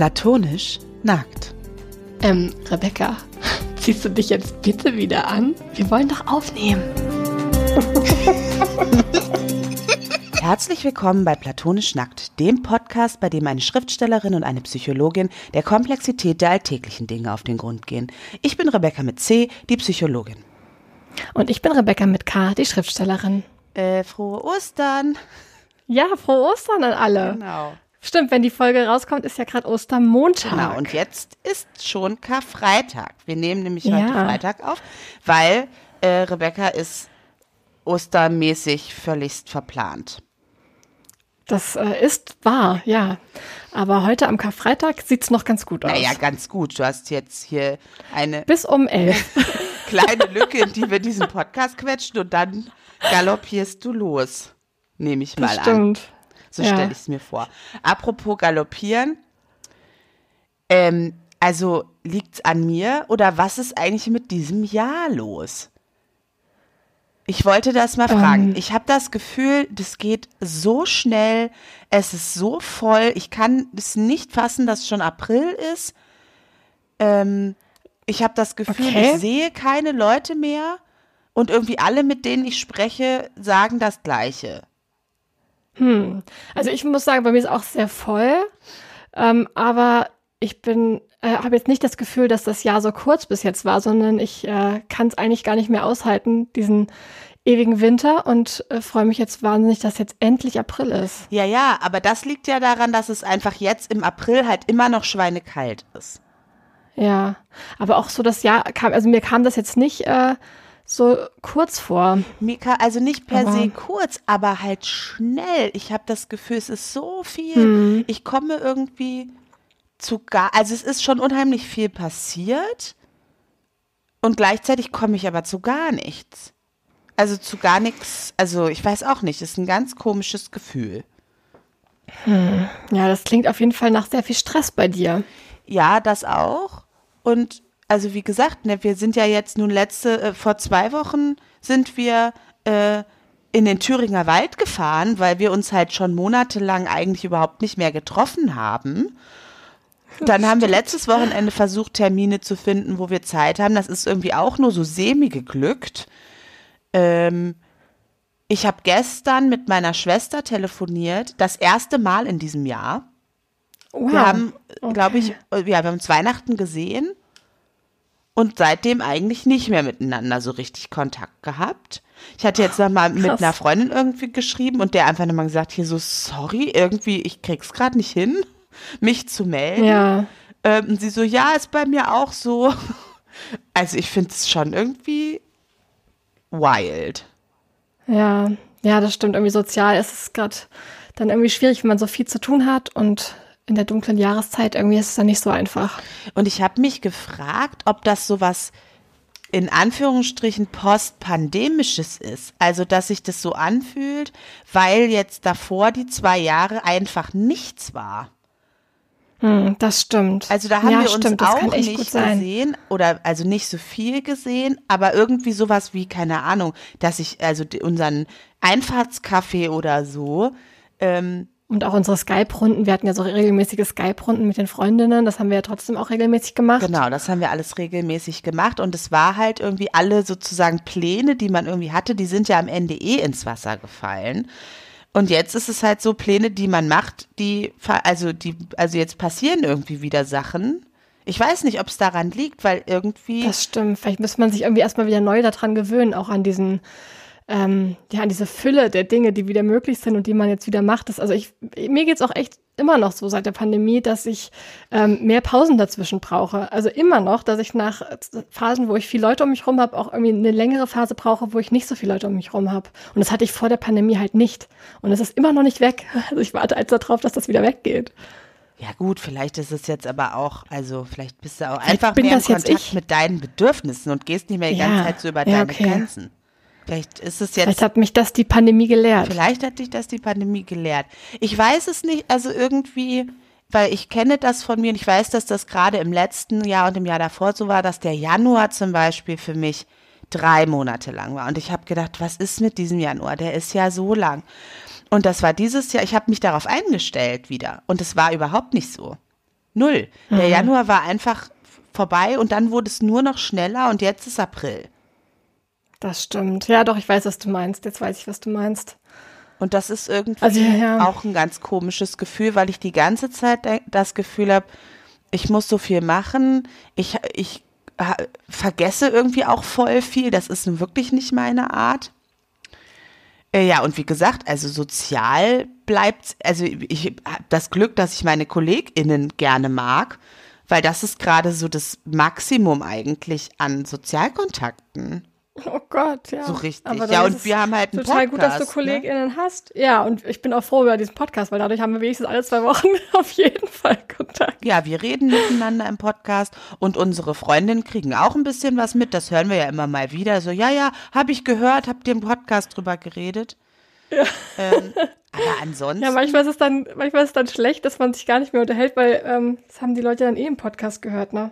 Platonisch nackt. Ähm, Rebecca, ziehst du dich jetzt bitte wieder an? Wir wollen doch aufnehmen. Herzlich willkommen bei Platonisch Nackt, dem Podcast, bei dem eine Schriftstellerin und eine Psychologin der Komplexität der alltäglichen Dinge auf den Grund gehen. Ich bin Rebecca mit C, die Psychologin. Und ich bin Rebecca mit K, die Schriftstellerin. Äh, frohe Ostern. Ja, frohe Ostern an alle. Genau. Stimmt, wenn die Folge rauskommt, ist ja gerade Ostermontag. Genau, und jetzt ist schon Karfreitag. Wir nehmen nämlich Ja. heute Freitag auf, weil äh, Rebecca ist ostermäßig völligst verplant. Das äh, ist wahr, ja. Aber heute am Karfreitag sieht's noch ganz gut aus. Naja, ganz gut. Du hast jetzt hier eine Bis um elf. kleine Lücke, in die wir diesen Podcast quetschen und dann galoppierst du los. Nehme ich mal Das an. stimmt. So Ja. stelle ich es mir vor. Apropos galoppieren. Ähm, also liegt's an mir oder was ist eigentlich mit diesem Jahr los? Ich wollte das mal fragen. Ähm. Ich habe das Gefühl, das geht so schnell, es ist so voll. Ich kann es nicht fassen, dass schon April ist. Ähm, ich habe das Gefühl, Okay. ich sehe keine Leute mehr und irgendwie alle, mit denen ich spreche, sagen das Gleiche. Also ich muss sagen, bei mir ist auch sehr voll. Ähm, aber ich bin, äh, habe jetzt nicht das Gefühl, dass das Jahr so kurz bis jetzt war, sondern ich äh, kann es eigentlich gar nicht mehr aushalten, diesen ewigen Winter und äh, freue mich jetzt wahnsinnig, dass jetzt endlich April ist. Ja, ja, aber das liegt ja daran, dass es einfach jetzt im April halt immer noch schweinekalt ist. Ja, aber auch so das Jahr kam, also mir kam das jetzt nicht äh, so kurz vor. Mika, also nicht per Aber- se kurz, aber halt schnell. Ich habe das Gefühl, es ist so viel. Hm. Ich komme irgendwie zu gar, also es ist schon unheimlich viel passiert und gleichzeitig komme ich aber zu gar nichts. Also zu gar nichts, also ich weiß auch nicht, ist ein ganz komisches Gefühl. Ja, das klingt auf jeden Fall nach sehr viel Stress bei dir. Ja, das auch. Und also wie gesagt, ne, wir sind ja jetzt nun letzte, äh, vor zwei Wochen sind wir äh, in den Thüringer Wald gefahren, weil wir uns halt schon monatelang eigentlich überhaupt nicht mehr getroffen haben. Dann haben wir letztes Wochenende versucht, Termine zu finden, wo wir Zeit haben. Das ist irgendwie auch nur so semi geglückt. Ähm, ich habe gestern mit meiner Schwester telefoniert, das erste Mal in diesem Jahr. Wow. Wir haben, Okay. glaube ich, äh, ja, wir haben uns Weihnachten gesehen und seitdem eigentlich nicht mehr miteinander so richtig Kontakt gehabt. Ich hatte jetzt noch mal mit einer Freundin irgendwie geschrieben und der einfach nochmal gesagt, hier so, sorry, irgendwie, ich krieg's gerade nicht hin, mich zu melden. Ja, Ähm, und sie so, ja, ist bei mir auch so. Also ich finde es schon irgendwie wild. ja, ja, das stimmt. Irgendwie sozial ist es gerade dann irgendwie schwierig, wenn man so viel zu tun hat und in der dunklen Jahreszeit irgendwie ist es dann nicht so einfach. Und ich habe mich gefragt, ob das sowas in Anführungsstrichen postpandemisches ist. Also, dass sich das so anfühlt, weil jetzt davor die zwei Jahre einfach nichts war. Hm, das stimmt. Also da haben ja, wir uns stimmt, auch nicht gesehen oder also nicht so viel gesehen, aber irgendwie sowas wie, keine Ahnung, dass ich also unseren Einfahrtskaffee oder so, ähm, Und auch unsere Skype-Runden, wir hatten ja so regelmäßige Skype-Runden mit den Freundinnen, das haben wir ja trotzdem auch regelmäßig gemacht. Genau, das haben wir alles regelmäßig gemacht und es war halt irgendwie alle sozusagen Pläne, die man irgendwie hatte, die sind ja am Ende eh ins Wasser gefallen. Und jetzt ist es halt so Pläne, die man macht, die also die also jetzt passieren irgendwie wieder Sachen. Ich weiß nicht, ob es daran liegt, weil irgendwie Das stimmt. Vielleicht müsste man sich irgendwie erstmal wieder neu daran gewöhnen, auch an diesen, ähm, ja, an diese Fülle der Dinge, die wieder möglich sind und die man jetzt wieder macht. Das, also ich, mir geht's auch echt immer noch so seit der Pandemie, dass ich ähm, mehr Pausen dazwischen brauche. Also immer noch, dass ich nach Phasen, wo ich viele Leute um mich rum habe, auch irgendwie eine längere Phase brauche, wo ich nicht so viele Leute um mich rum habe. Und das hatte ich vor der Pandemie halt nicht. Und es ist immer noch nicht weg. Also ich warte jetzt darauf, dass das wieder weggeht. Ja gut, vielleicht ist es jetzt aber auch, also vielleicht bist du auch einfach bin mehr in Kontakt ich. mit deinen Bedürfnissen und gehst nicht mehr die Ja, ganze Zeit so über ja, deine okay. Grenzen. Vielleicht ist es jetzt Vielleicht hat mich das die Pandemie gelehrt. Vielleicht hat dich das die Pandemie gelehrt. Ich weiß es nicht, also irgendwie, weil ich kenne das von mir und ich weiß, dass das gerade im letzten Jahr und im Jahr davor so war, dass der Januar zum Beispiel für mich drei Monate lang war. Und ich habe gedacht, was ist mit diesem Januar? Der ist ja so lang. Und das war dieses Jahr, ich habe mich darauf eingestellt wieder. Und es war überhaupt nicht so. Null. Der Januar war einfach vorbei und dann wurde es nur noch schneller und jetzt ist April. Das stimmt. Ja, doch, ich weiß, was du meinst. Jetzt weiß ich, was du meinst. Und das ist irgendwie Also, ja, auch ein ganz komisches Gefühl, weil ich die ganze Zeit das Gefühl habe, ich muss so viel machen. Ich, ich ha- vergesse irgendwie auch voll viel. Das ist nun wirklich nicht meine Art. Äh, Ja, und wie gesagt, also sozial bleibt, also ich habe das Glück, dass ich meine KollegInnen gerne mag, weil das ist gerade so das Maximum eigentlich an Sozialkontakten. Oh Gott, ja. So richtig. Ja, und wir haben halt einen Total gut, dass du Podcast, ne? KollegInnen hast. Ja, und ich bin auch froh über diesen Podcast, weil dadurch haben wir wenigstens alle zwei Wochen auf jeden Fall Kontakt. Ja, wir reden miteinander im Podcast und unsere Freundinnen kriegen auch ein bisschen was mit. Das hören wir ja immer mal wieder. So, ja, ja, habe ich gehört, habt ihr im Podcast drüber geredet. Ähm, aber ansonsten. Ja, manchmal ist es dann, manchmal ist es dann schlecht, dass man sich gar nicht mehr unterhält, weil ähm, das haben die Leute dann eh im Podcast gehört, ne?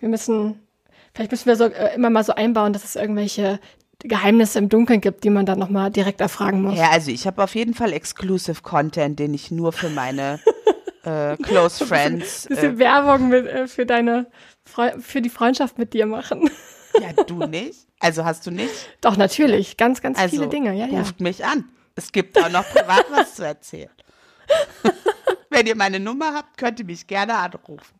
Wir müssen, vielleicht müssen wir so äh, immer mal so einbauen, dass es irgendwelche Geheimnisse im Dunkeln gibt, die man dann nochmal direkt erfragen muss. ja, also ich habe auf jeden Fall Exclusive Content, den ich nur für meine äh, Close Friends. bisschen Äh, Werbung mit, äh, für deine Freu für die Freundschaft mit dir machen. ja, du nicht? Also hast du nicht? Doch, natürlich. Ganz, ganz Also viele Dinge, ja, ja. ruft mich an. Es gibt auch noch privat was zu erzählen. Wenn ihr meine Nummer habt, könnt ihr mich gerne anrufen.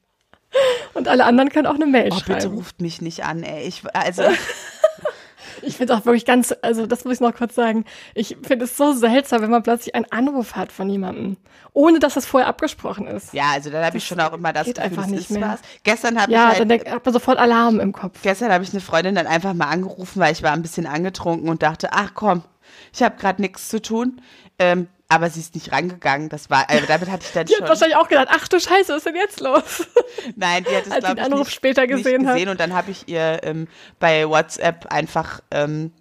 Und alle anderen können auch eine Mail Oh, bitte schreiben. ruft mich nicht an, ey. Ich, also, Ich finde es auch wirklich ganz, also das muss ich noch kurz sagen. Ich finde es so seltsam, wenn man plötzlich einen Anruf hat von jemandem, ohne dass das vorher abgesprochen ist. ja, also dann habe ich schon auch immer das geht Gefühl, einfach nicht ist mehr. was. Gestern habe Ja, ich dann halt, denk, hat man sofort Alarm im Kopf. gestern habe ich eine Freundin dann einfach mal angerufen, weil ich war ein bisschen angetrunken und dachte, ach komm, ich habe gerade nichts zu tun. Ähm, aber sie ist nicht rangegangen. Das war, also damit hatte ich dann Die hat schon. wahrscheinlich auch gedacht, ach du Scheiße, was ist denn jetzt los? Nein, die hat es, glaube den ich, Anruf nicht, später nicht gesehen hat. gesehen. Und dann habe ich ihr ähm, bei WhatsApp einfach ähm,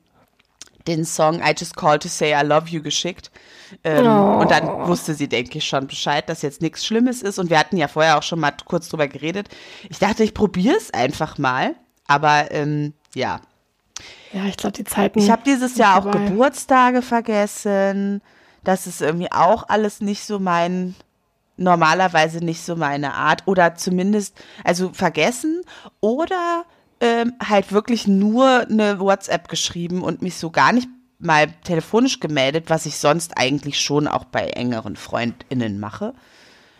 den Song I Just Called to Say I Love You geschickt. Ähm, Oh. Und dann wusste sie, denke ich, schon Bescheid, dass jetzt nichts Schlimmes ist. Und wir hatten ja vorher auch schon mal kurz drüber geredet. Ich dachte, ich probiere es einfach mal. Aber ähm, ja, Ja, ich glaube, die Zeiten. ich habe dieses Jahr auch vorbei. Geburtstage vergessen. Das ist irgendwie auch alles nicht so mein, normalerweise nicht so meine Art. Oder zumindest, also vergessen oder ähm, halt wirklich nur eine WhatsApp geschrieben und mich so gar nicht mal telefonisch gemeldet, was ich sonst eigentlich schon auch bei engeren FreundInnen mache.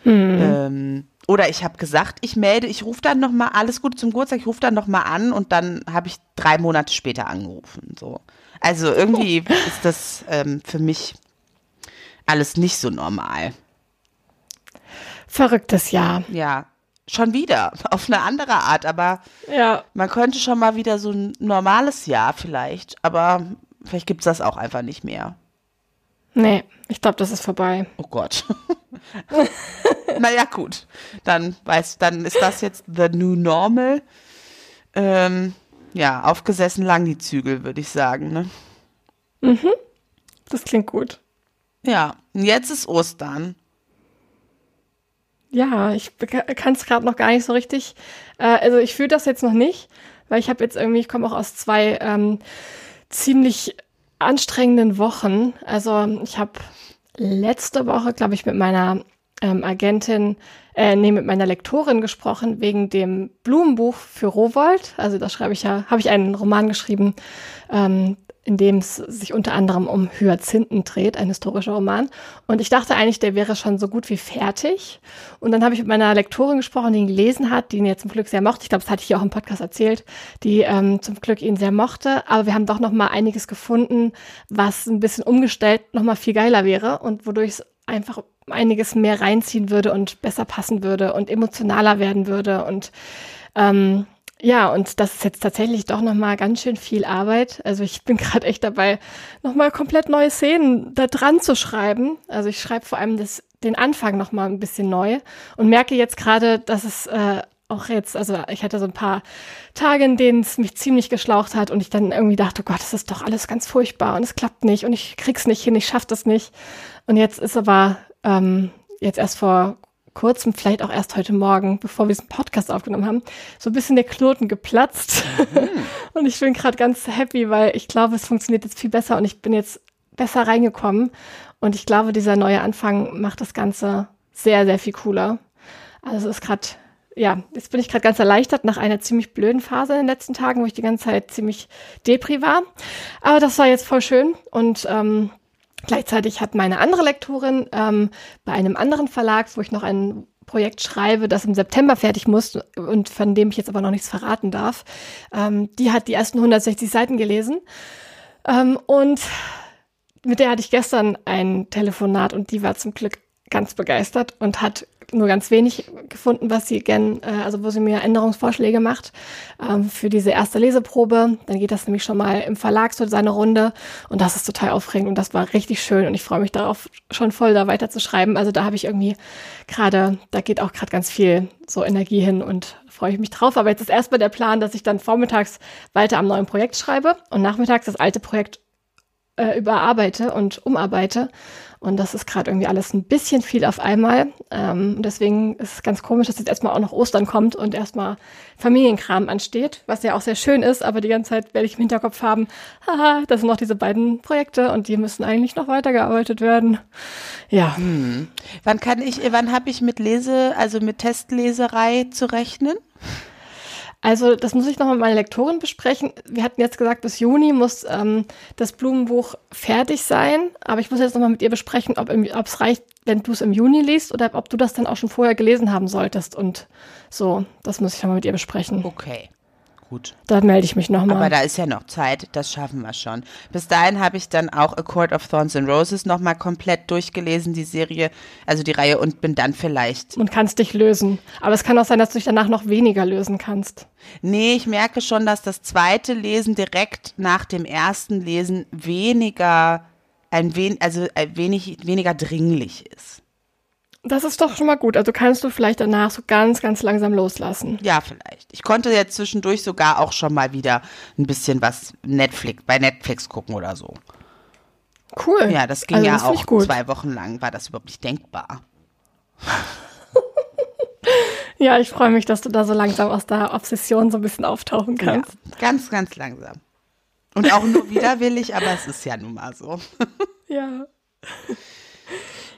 Ähm, oder ich habe gesagt, ich melde, ich rufe dann noch mal alles Gute zum Geburtstag, ich rufe dann noch mal an und dann habe ich drei Monate später angerufen. So, also irgendwie ist das ähm, für mich alles nicht so normal. Verrücktes Jahr. Ja, schon wieder auf eine andere Art, aber Ja, man könnte schon mal wieder so ein normales Jahr vielleicht, aber vielleicht gibt's das auch einfach nicht mehr. nee, ich glaube, das ist vorbei. Oh Gott. naja, gut. Dann weiß, dann ist das jetzt the new normal. Ähm, ja, aufgesessen lang die Zügel, würde ich sagen. Ne? Das klingt gut. Ja, jetzt ist Ostern. Ja, ich kann es gerade noch gar nicht so richtig. Äh, also ich fühle das jetzt noch nicht, weil ich habe jetzt irgendwie, ich komme auch aus zwei ähm, ziemlich anstrengenden Wochen. Also ich habe letzte Woche, glaube ich, mit meiner ähm, Agentin, äh, nee, mit meiner Lektorin gesprochen wegen dem Blumenbuch für Rowold. Also da schreibe ich ja, habe ich einen Roman geschrieben, ähm, in dem es sich unter anderem um Hyazinthen dreht, ein historischer Roman. Und ich dachte eigentlich, der wäre schon so gut wie fertig. Und dann habe ich mit meiner Lektorin gesprochen, die ihn gelesen hat, die ihn jetzt zum Glück sehr mochte. Ich glaube, das hatte ich ja auch im Podcast erzählt, die ähm, zum Glück ihn sehr mochte. Aber wir haben doch noch mal einiges gefunden, was ein bisschen umgestellt noch mal viel geiler wäre und wodurch es einfach einiges mehr reinziehen würde und besser passen würde und emotionaler werden würde und ähm, ja, und das ist jetzt tatsächlich doch nochmal ganz schön viel Arbeit. Also ich bin gerade echt dabei, nochmal komplett neue Szenen da dran zu schreiben. Also ich schreibe vor allem das, den Anfang nochmal ein bisschen neu und merke jetzt gerade, dass es äh, auch jetzt, also ich hatte so ein paar Tage, in denen es mich ziemlich geschlaucht hat und ich dann irgendwie dachte, oh Gott, das ist doch alles ganz furchtbar und es klappt nicht und ich krieg's nicht hin, ich schaff das nicht. Und jetzt ist aber ähm, jetzt erst vor kurzem, vielleicht auch erst heute Morgen, bevor wir diesen Podcast aufgenommen haben, so ein bisschen der Knoten geplatzt. und ich bin gerade ganz happy, weil ich glaube, es funktioniert jetzt viel besser und ich bin jetzt besser reingekommen. Und ich glaube, dieser neue Anfang macht das Ganze sehr, sehr viel cooler. Also es ist gerade ja, jetzt bin ich gerade ganz erleichtert nach einer ziemlich blöden Phase in den letzten Tagen, wo ich die ganze Zeit ziemlich depri war. Aber das war jetzt voll schön und ähm, gleichzeitig hat meine andere Lektorin ähm, bei einem anderen Verlag, wo ich noch ein Projekt schreibe, das im September fertig muss und von dem ich jetzt aber noch nichts verraten darf, ähm, die hat die ersten 160 Seiten gelesen. Ähm, und mit der hatte ich gestern ein Telefonat und die war zum Glück ganz begeistert und hat nur ganz wenig gefunden, was sie gern, äh, also wo sie mir Änderungsvorschläge macht ähm, für diese erste Leseprobe. Dann geht das nämlich schon mal im Verlag so seine Runde und das ist total aufregend und das war richtig schön und ich freue mich darauf schon voll da weiter zu schreiben. Also da habe ich irgendwie gerade, da geht auch gerade ganz viel so Energie hin und freue ich mich drauf. Aber jetzt ist erstmal der Plan, dass ich dann vormittags weiter am neuen Projekt schreibe und nachmittags das alte Projekt äh, überarbeite und umarbeite und das ist gerade irgendwie alles ein bisschen viel auf einmal. Ähm, deswegen ist es ganz komisch, dass jetzt erstmal auch noch Ostern kommt und erstmal Familienkram ansteht, was ja auch sehr schön ist, aber die ganze Zeit werde ich im Hinterkopf haben, haha, das sind noch diese beiden Projekte und die müssen eigentlich noch weitergearbeitet werden. Ja. Hm. Wann kann ich, wann habe ich mit Lese, also mit Testleserei zu rechnen? Also das muss ich noch mit meiner Lektorin besprechen. Wir hatten jetzt gesagt, bis Juni muss ähm, das Blumenbuch fertig sein. Aber ich muss jetzt noch mal mit ihr besprechen, ob es reicht, wenn du es im Juni liest oder ob du das dann auch schon vorher gelesen haben solltest. Und so, das muss ich noch mal mit ihr besprechen. Okay gut. Dann melde ich mich nochmal. Aber da ist ja noch Zeit, das schaffen wir schon. Bis dahin habe ich dann auch A Court of Thorns and Roses nochmal komplett durchgelesen, die Serie, also die Reihe, und bin dann vielleicht. Und kannst dich lösen. Aber es kann auch sein, dass du dich danach noch weniger lösen kannst. Nee, ich merke schon, dass das zweite Lesen direkt nach dem ersten Lesen weniger, ein wen, also ein wenig, weniger dringlich ist. Das ist doch schon mal gut. Also kannst du vielleicht danach so ganz, ganz langsam loslassen. Ja, vielleicht. Ich konnte jetzt zwischendurch sogar auch schon mal wieder ein bisschen was Netflix, bei Netflix gucken oder so. Cool. Ja, das ging also, ja das auch zwei Wochen lang, war das überhaupt nicht denkbar. ja, ich freue mich, dass du da so langsam aus der Obsession so ein bisschen auftauchen kannst. Ja, ganz, ganz langsam. Und auch nur widerwillig, aber es ist ja nun mal so. ja.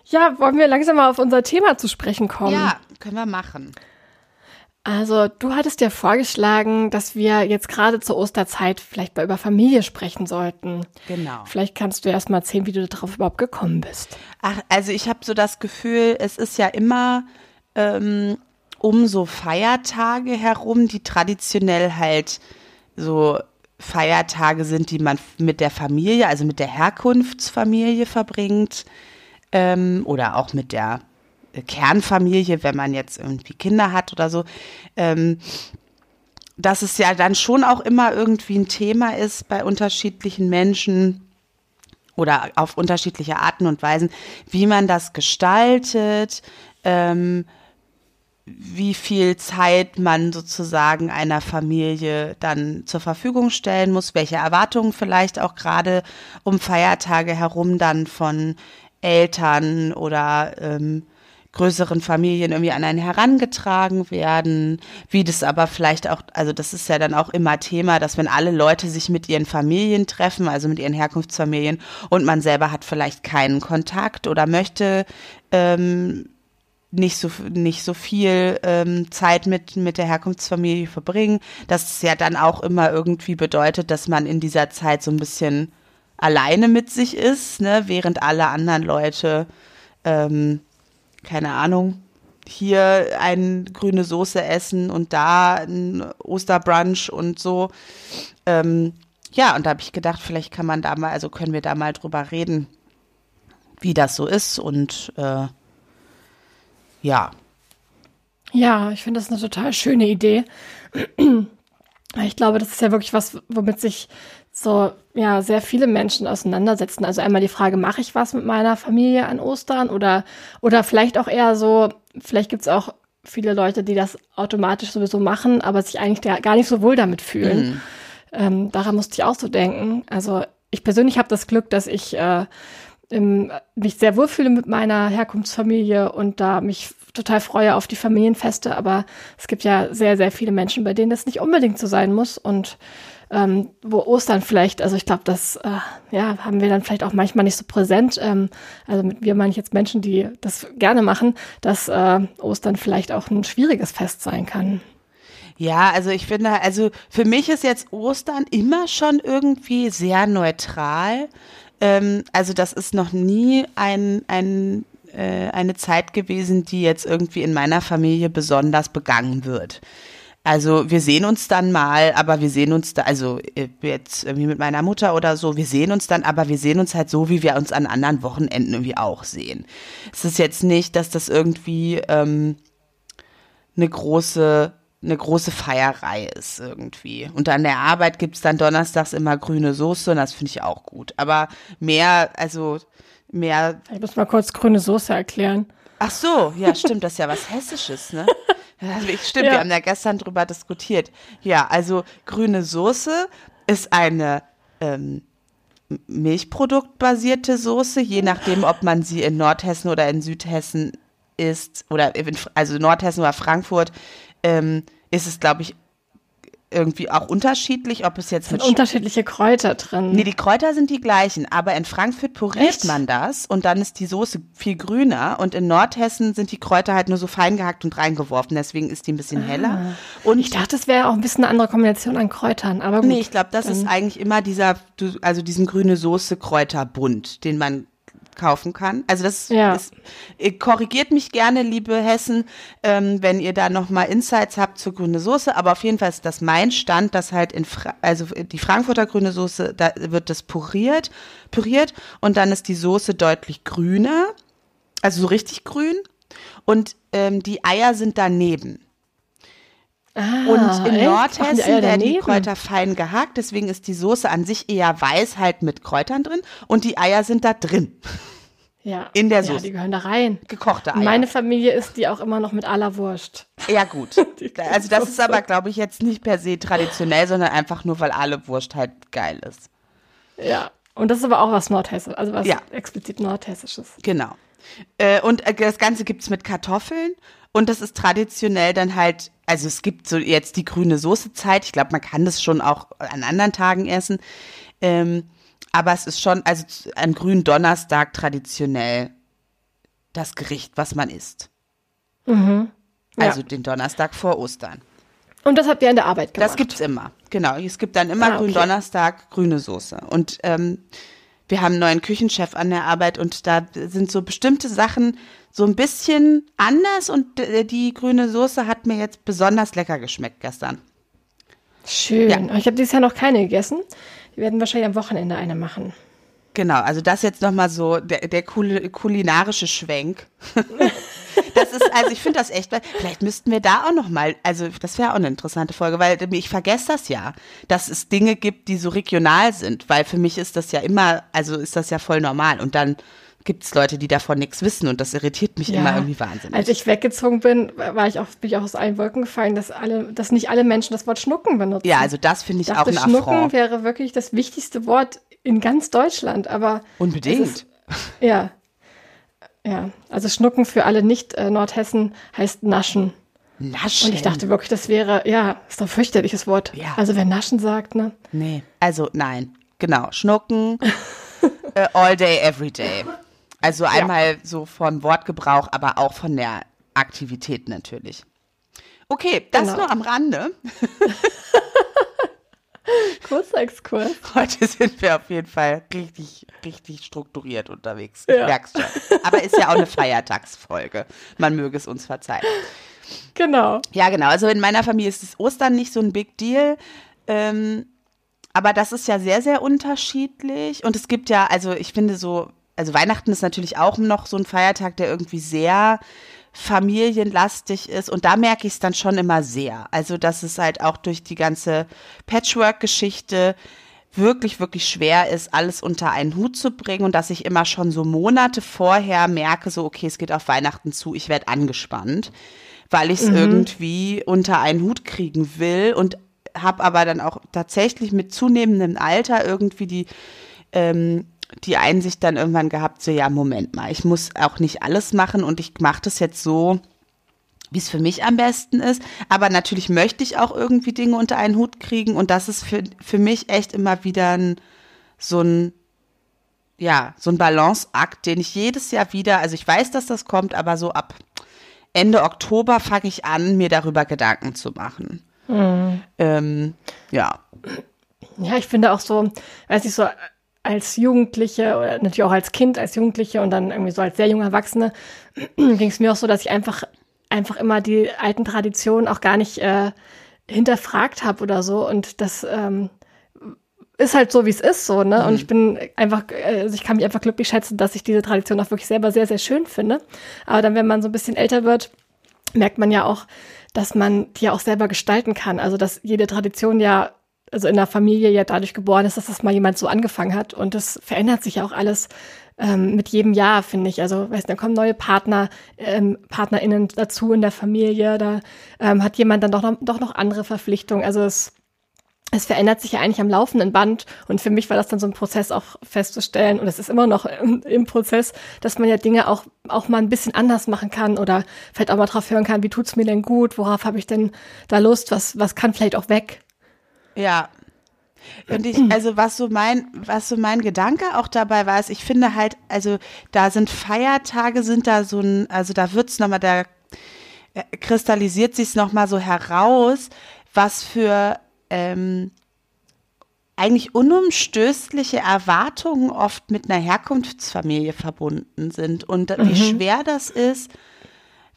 Ja, wollen wir langsam mal auf unser Thema zu sprechen kommen? Ja, können wir machen. Also, du hattest ja vorgeschlagen, dass wir jetzt gerade zur Osterzeit vielleicht mal über Familie sprechen sollten. Genau. Vielleicht kannst du erst mal erzählen, wie du darauf überhaupt gekommen bist. Ach, also ich habe so das Gefühl, es ist ja immer ähm, um so Feiertage herum, die traditionell halt so Feiertage sind, die man mit der Familie, also mit der Herkunftsfamilie verbringt ähm, oder auch mit der Kernfamilie, wenn man jetzt irgendwie Kinder hat oder so, ähm, dass es ja dann schon auch immer irgendwie ein Thema ist bei unterschiedlichen Menschen oder auf unterschiedliche Arten und Weisen, wie man das gestaltet, ähm, wie viel Zeit man sozusagen einer Familie dann zur Verfügung stellen muss, welche Erwartungen vielleicht auch gerade um Feiertage herum dann von Eltern oder ähm, größeren Familien irgendwie an einen herangetragen werden, wie das aber vielleicht auch, also das ist ja dann auch immer Thema, dass wenn alle Leute sich mit ihren Familien treffen, also mit ihren Herkunftsfamilien und man selber hat vielleicht keinen Kontakt oder möchte ähm, nicht so nicht so viel ähm, Zeit mit mit der Herkunftsfamilie verbringen, dass es ja dann auch immer irgendwie bedeutet, dass man in dieser Zeit so ein bisschen alleine mit sich ist, ne, während alle anderen Leute, ähm, keine Ahnung, hier eine grüne Soße essen und da ein Osterbrunch und so. Ähm, ja, und da habe ich gedacht, vielleicht kann man da mal, also können wir da mal drüber reden, wie das so ist und äh, ja. Ja, ich finde das eine total schöne Idee. Ich glaube, das ist ja wirklich was, womit sich so ja sehr viele Menschen auseinandersetzen. Also einmal die Frage, mache ich was mit meiner Familie an Ostern oder oder vielleicht auch eher so, vielleicht gibt es auch viele Leute, die das automatisch sowieso machen, aber sich eigentlich gar nicht so wohl damit fühlen. Mhm. Ähm, daran musste ich auch so denken. Also ich persönlich habe das Glück, dass ich äh, im, mich sehr wohlfühle mit meiner Herkunftsfamilie und da mich total freue auf die Familienfeste. Aber es gibt ja sehr, sehr viele Menschen, bei denen das nicht unbedingt so sein muss. Und ähm, wo Ostern vielleicht, also ich glaube, das äh, ja, haben wir dann vielleicht auch manchmal nicht so präsent. Ähm, also mit wir meine ich jetzt Menschen, die das gerne machen, dass äh, Ostern vielleicht auch ein schwieriges Fest sein kann. Ja, also ich finde, also für mich ist jetzt Ostern immer schon irgendwie sehr neutral. Ähm, also das ist noch nie ein, ein, äh, eine Zeit gewesen, die jetzt irgendwie in meiner Familie besonders begangen wird. Also wir sehen uns dann mal, aber wir sehen uns da, also äh, jetzt irgendwie mit meiner Mutter oder so, wir sehen uns dann, aber wir sehen uns halt so, wie wir uns an anderen Wochenenden irgendwie auch sehen. Es ist jetzt nicht, dass das irgendwie ähm, eine große eine große Feierei ist irgendwie. Und an der Arbeit gibt's dann donnerstags immer grüne Soße und das finde ich auch gut. Aber mehr, also mehr. Ich muss mal kurz grüne Soße erklären. Ach so, ja, stimmt, das ist ja was Hessisches, ne? Also stimmt, ja. wir haben ja gestern drüber diskutiert. Ja, also grüne Soße ist eine ähm, Milchproduktbasierte Soße, je nachdem, ob man sie in Nordhessen oder in Südhessen isst, oder in, also Nordhessen oder Frankfurt, ähm, ist es, glaube ich, irgendwie auch unterschiedlich, ob es jetzt sind mit unterschiedliche Kräuter drin. Nee, die Kräuter sind die gleichen, aber in Frankfurt puriert Echt? man das und dann ist die Soße viel grüner und in Nordhessen sind die Kräuter halt nur so fein gehackt und reingeworfen, deswegen ist die ein bisschen ah. heller. Und ich dachte, es wäre auch ein bisschen eine andere Kombination an Kräutern, aber gut. Nee, ich glaube, das ist eigentlich immer dieser also diesen grüne Soße Kräuterbund, den man kaufen kann. Also das, ja. das korrigiert mich gerne, liebe Hessen, ähm, wenn ihr da noch mal Insights habt zur grüne Soße. Aber auf jeden Fall ist das mein Stand, dass halt in Fra also die Frankfurter grüne Soße, da wird das püriert, püriert und dann ist die Soße deutlich grüner, also so richtig grün und ähm, die Eier sind daneben. Ah, und in echt? Nordhessen werden die Kräuter fein gehackt, deswegen ist die Soße an sich eher weiß halt mit Kräutern drin und die Eier sind da drin. Ja. In der Soße. Ja, die gehören da rein. Gekochte Eier. Meine Familie isst die auch immer noch mit aller Wurst. Ja, gut. also das ist aber, glaube ich, jetzt nicht per se traditionell, sondern einfach nur, weil alle Wurst halt geil ist. Ja. Und das ist aber auch was Nordhessisches, also was ja. explizit Nordhessisches. Genau. Äh, und äh, das Ganze gibt es mit Kartoffeln und das ist traditionell dann halt, also es gibt so jetzt die grüne Soßezeit. Ich glaube, man kann das schon auch an anderen Tagen essen. Ähm, aber es ist schon, also an grünen Donnerstag traditionell das Gericht, was man isst. Mhm. Ja. Also den Donnerstag vor Ostern. Und das habt ihr in der Arbeit gemacht? Das gibt's immer, genau. Es gibt dann immer ah, okay. grünen Donnerstag, grüne Soße. Und ähm, wir haben einen neuen Küchenchef an der Arbeit und da sind so bestimmte Sachen, so ein bisschen anders und äh, die grüne Soße hat mir jetzt besonders lecker geschmeckt gestern. Schön. Ja. Ich habe dieses Jahr noch keine gegessen. Wir werden wahrscheinlich am Wochenende eine machen. Genau, also das jetzt nochmal so der, der kul kulinarische Schwenk. das ist, also ich finde das echt, vielleicht müssten wir da auch nochmal, also das wäre auch eine interessante Folge, weil ich vergesse das ja, dass es Dinge gibt, die so regional sind, weil für mich ist das ja immer, also ist das ja voll normal und dann gibt es Leute, die davon nichts wissen und das irritiert mich ja. immer irgendwie wahnsinnig. Als ich weggezogen bin, war ich auch, bin ich auch aus allen Wolken gefallen, dass alle, dass nicht alle Menschen das Wort Schnucken benutzen. Ja, also das finde ich, ich dachte, auch ein Schnucken Affront. wäre wirklich das wichtigste Wort in ganz Deutschland, aber unbedingt. Ist, ja, ja. Also Schnucken für alle Nicht-Nordhessen heißt Naschen. Naschen. Und ich dachte wirklich, das wäre, ja, ist doch ein fürchterliches Wort. Ja. Also wer Naschen sagt, ne? Nee, also nein. Genau, Schnucken, uh, all day, every day. Also einmal ja. so von Wortgebrauch, aber auch von der Aktivität natürlich. Okay, das genau. nur am Rande. Kurzer Exkurs. Heute sind wir auf jeden Fall richtig, richtig strukturiert unterwegs. Ja. Merkst schon. Aber ist ja auch eine Feiertagsfolge. Man möge es uns verzeihen. Genau. Ja, genau. Also in meiner Familie ist das Ostern nicht so ein Big Deal. Ähm, aber das ist ja sehr, sehr unterschiedlich. Und es gibt ja, also ich finde so, also Weihnachten ist natürlich auch noch so ein Feiertag, der irgendwie sehr familienlastig ist. Und da merke ich es dann schon immer sehr. Also, dass es halt auch durch die ganze Patchwork-Geschichte wirklich, wirklich schwer ist, alles unter einen Hut zu bringen und dass ich immer schon so Monate vorher merke, so, okay, es geht auf Weihnachten zu, ich werde angespannt, weil ich es mhm. irgendwie unter einen Hut kriegen will und habe aber dann auch tatsächlich mit zunehmendem Alter irgendwie die ähm, die Einsicht dann irgendwann gehabt, so ja, Moment mal, ich muss auch nicht alles machen und ich mache das jetzt so, wie es für mich am besten ist. Aber natürlich möchte ich auch irgendwie Dinge unter einen Hut kriegen und das ist für, für mich echt immer wieder ein, so ein, ja, so ein Balanceakt, den ich jedes Jahr wieder, also ich weiß, dass das kommt, aber so ab Ende Oktober fange ich an, mir darüber Gedanken zu machen. Mhm. Ähm, ja. Ja, ich finde auch so, weiß ich so, als Jugendliche oder natürlich auch als Kind, als Jugendliche und dann irgendwie so als sehr junge Erwachsene ging es mir auch so, dass ich einfach einfach immer die alten Traditionen auch gar nicht äh, hinterfragt habe oder so und das ähm, ist halt so, wie es ist, so, ne? Mhm. Und ich bin einfach, also ich kann mich einfach glücklich schätzen, dass ich diese Tradition auch wirklich selber sehr, sehr schön finde. Aber dann, wenn man so ein bisschen älter wird, merkt man ja auch, dass man die ja auch selber gestalten kann. Also, dass jede Tradition ja also in der Familie ja dadurch geboren ist, dass das mal jemand so angefangen hat. Und das verändert sich ja auch alles ähm, mit jedem Jahr, finde ich. Also, weißt du, da kommen neue Partner, ähm, PartnerInnen dazu in der Familie, da ähm, hat jemand dann doch noch, doch noch andere Verpflichtungen. Also es es verändert sich ja eigentlich am laufenden Band. Und für mich war das dann so ein Prozess auch festzustellen, und es ist immer noch im, Prozess, dass man ja Dinge auch, auch mal ein bisschen anders machen kann oder vielleicht auch mal drauf hören kann, wie tut's mir denn gut, worauf habe ich denn da Lust, was, was kann vielleicht auch weg. Ja. Und ich, also was so mein, was so mein Gedanke auch dabei war, ist, ich finde halt, also da sind Feiertage, sind da so ein, also da wird's nochmal, da äh, kristallisiert sich's nochmal so heraus, was für ähm, eigentlich unumstößliche Erwartungen oft mit einer Herkunftsfamilie verbunden sind und mhm. wie schwer das ist,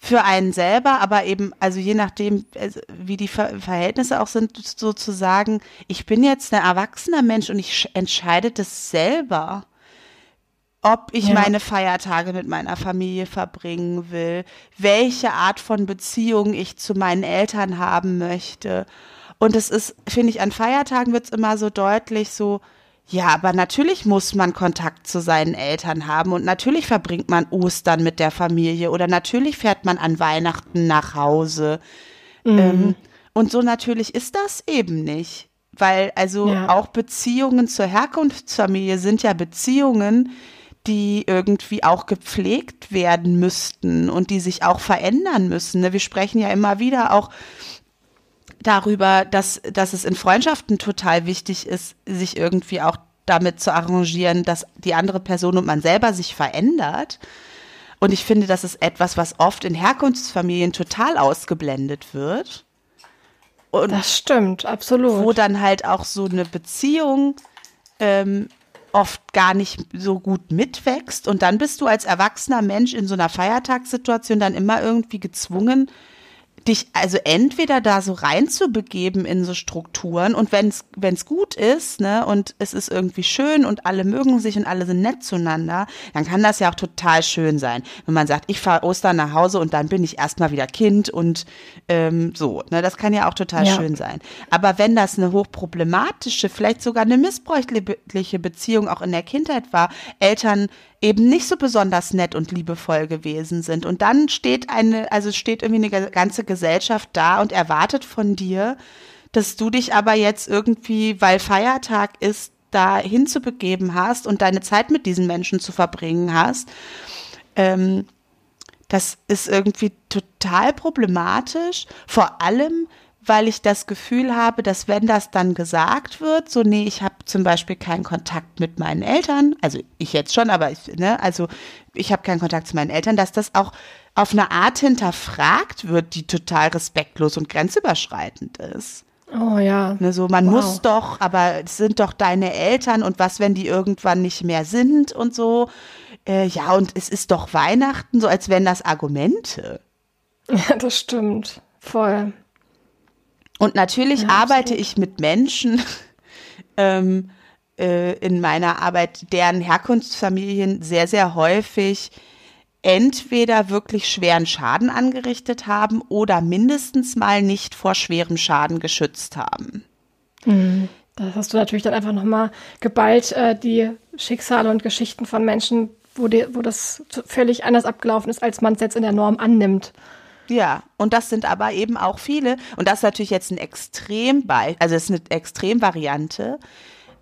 für einen selber, aber eben, also je nachdem, also wie die Ver Verhältnisse auch sind, sozusagen, ich bin jetzt ein erwachsener Mensch und ich entscheide das selber, ob ich ja. meine Feiertage mit meiner Familie verbringen will, welche Art von Beziehung ich zu meinen Eltern haben möchte. Und es ist, finde ich, an Feiertagen wird es immer so deutlich so, ja, aber natürlich muss man Kontakt zu seinen Eltern haben und natürlich verbringt man Ostern mit der Familie oder natürlich fährt man an Weihnachten nach Hause. Mhm. Ähm, und so natürlich ist das eben nicht. Weil also ja. auch Beziehungen zur Herkunftsfamilie sind ja Beziehungen, die irgendwie auch gepflegt werden müssten und die sich auch verändern müssen. Ne? Wir sprechen ja immer wieder auch darüber, dass, dass es in Freundschaften total wichtig ist, sich irgendwie auch damit zu arrangieren, dass die andere Person und man selber sich verändert. Und ich finde, das ist etwas, was oft in Herkunftsfamilien total ausgeblendet wird. Und das stimmt, absolut. Wo dann halt auch so eine Beziehung ähm, oft gar nicht so gut mitwächst. Und dann bist du als erwachsener Mensch in so einer Feiertagssituation dann immer irgendwie gezwungen, dich also entweder da so reinzubegeben in so Strukturen und wenn es gut ist, ne, und es ist irgendwie schön und alle mögen sich und alle sind nett zueinander, dann kann das ja auch total schön sein. Wenn man sagt, ich fahre Ostern nach Hause und dann bin ich erstmal wieder Kind und ähm, so, ne, das kann ja auch total ja. schön sein. Aber wenn das eine hochproblematische, vielleicht sogar eine missbräuchliche Beziehung auch in der Kindheit war, Eltern eben nicht so besonders nett und liebevoll gewesen sind. Und dann steht eine, also steht irgendwie eine ganze Gesellschaft da und erwartet von dir, dass du dich aber jetzt irgendwie, weil Feiertag ist, da hinzubegeben hast und deine Zeit mit diesen Menschen zu verbringen hast. Ähm, das ist irgendwie total problematisch. Vor allem, weil ich das Gefühl habe, dass wenn das dann gesagt wird, so nee, ich habe zum Beispiel keinen Kontakt mit meinen Eltern, also ich jetzt schon, aber ich, ne, also ich habe keinen Kontakt zu meinen Eltern, dass das auch auf eine Art hinterfragt wird, die total respektlos und grenzüberschreitend ist. Oh ja. Ne, so, man wow. muss doch, aber es sind doch deine Eltern und was, wenn die irgendwann nicht mehr sind und so. Äh, ja, und es ist doch Weihnachten, so als wären das Argumente. Ja, das stimmt. Voll. Und natürlich ja, arbeite ich mit Menschen ähm, äh, in meiner Arbeit, deren Herkunftsfamilien sehr, sehr häufig entweder wirklich schweren Schaden angerichtet haben oder mindestens mal nicht vor schwerem Schaden geschützt haben. Mhm. Das hast du natürlich dann einfach nochmal geballt, äh, die Schicksale und Geschichten von Menschen, wo, die, wo das völlig anders abgelaufen ist, als man es jetzt in der Norm annimmt. Ja, und das sind aber eben auch viele, und das ist natürlich jetzt ein Extrembeispiel, also es ist eine Extremvariante.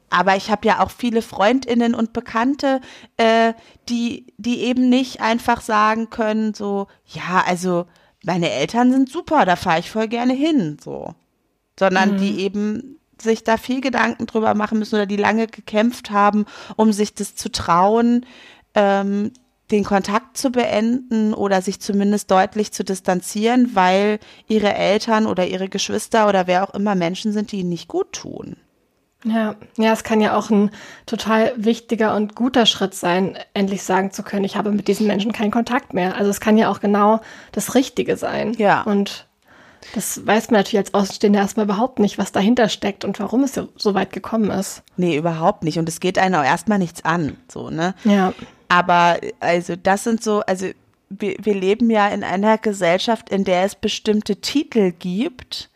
aber ich habe ja auch viele Freundinnen und Bekannte, äh, die, die eben nicht einfach sagen können, so, ja, also meine Eltern sind super, da fahre ich voll gerne hin, so. Sondern mhm. die eben sich da viel Gedanken drüber machen müssen oder die lange gekämpft haben, um sich das zu trauen, ähm, den Kontakt zu beenden oder sich zumindest deutlich zu distanzieren, weil ihre Eltern oder ihre Geschwister oder wer auch immer Menschen sind, die ihnen nicht gut tun. Ja, ja, es kann ja auch ein total wichtiger und guter Schritt sein, endlich sagen zu können, ich habe mit diesen Menschen keinen Kontakt mehr. Also es kann ja auch genau das Richtige sein. Ja. Und das weiß man natürlich als Außenstehender erstmal überhaupt nicht, was dahinter steckt und warum es so weit gekommen ist. Nee, überhaupt nicht. Und es geht einem auch erstmal nichts an, so, ne? Ja. Aber also das sind so, also wir, wir leben ja in einer Gesellschaft, in der es bestimmte Titel gibt,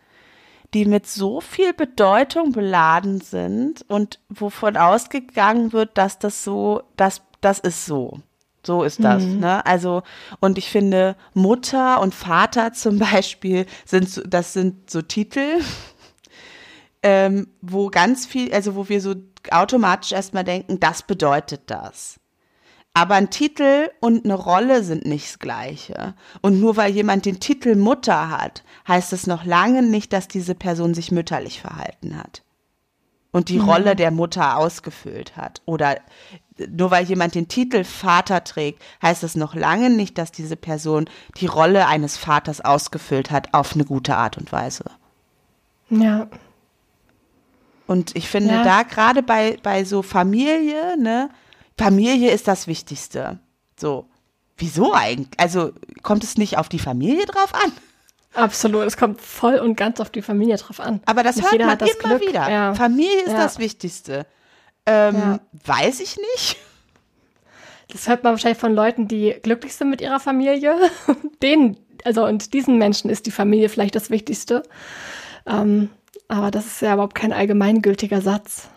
die mit so viel Bedeutung beladen sind und wovon ausgegangen wird, dass das so, dass das ist so. So ist das, mhm. ne? Also, und ich finde, Mutter und Vater zum Beispiel sind so, das sind so Titel, ähm, wo ganz viel, also wo wir so automatisch erstmal denken, das bedeutet das. Aber ein Titel und eine Rolle sind nicht das Gleiche. Und nur weil jemand den Titel Mutter hat, heißt es noch lange nicht, dass diese Person sich mütterlich verhalten hat. Und die mhm. Rolle der Mutter ausgefüllt hat. Oder nur weil jemand den Titel Vater trägt, heißt es noch lange nicht, dass diese Person die Rolle eines Vaters ausgefüllt hat auf eine gute Art und Weise. Ja. Und ich finde ja. da gerade bei, bei so Familie, ne, Familie ist das Wichtigste. So. Wieso eigentlich? Also kommt es nicht auf die Familie drauf an? Absolut, es kommt voll und ganz auf die Familie drauf an. Aber das nicht hört man das immer Glück. wieder. Ja. Familie ist ja. das Wichtigste. Ähm, ja. Weiß ich nicht. Das hört man wahrscheinlich von Leuten, die glücklich sind mit ihrer Familie. Denen, also und diesen Menschen ist die Familie vielleicht das Wichtigste. Ähm, aber das ist ja überhaupt kein allgemeingültiger Satz.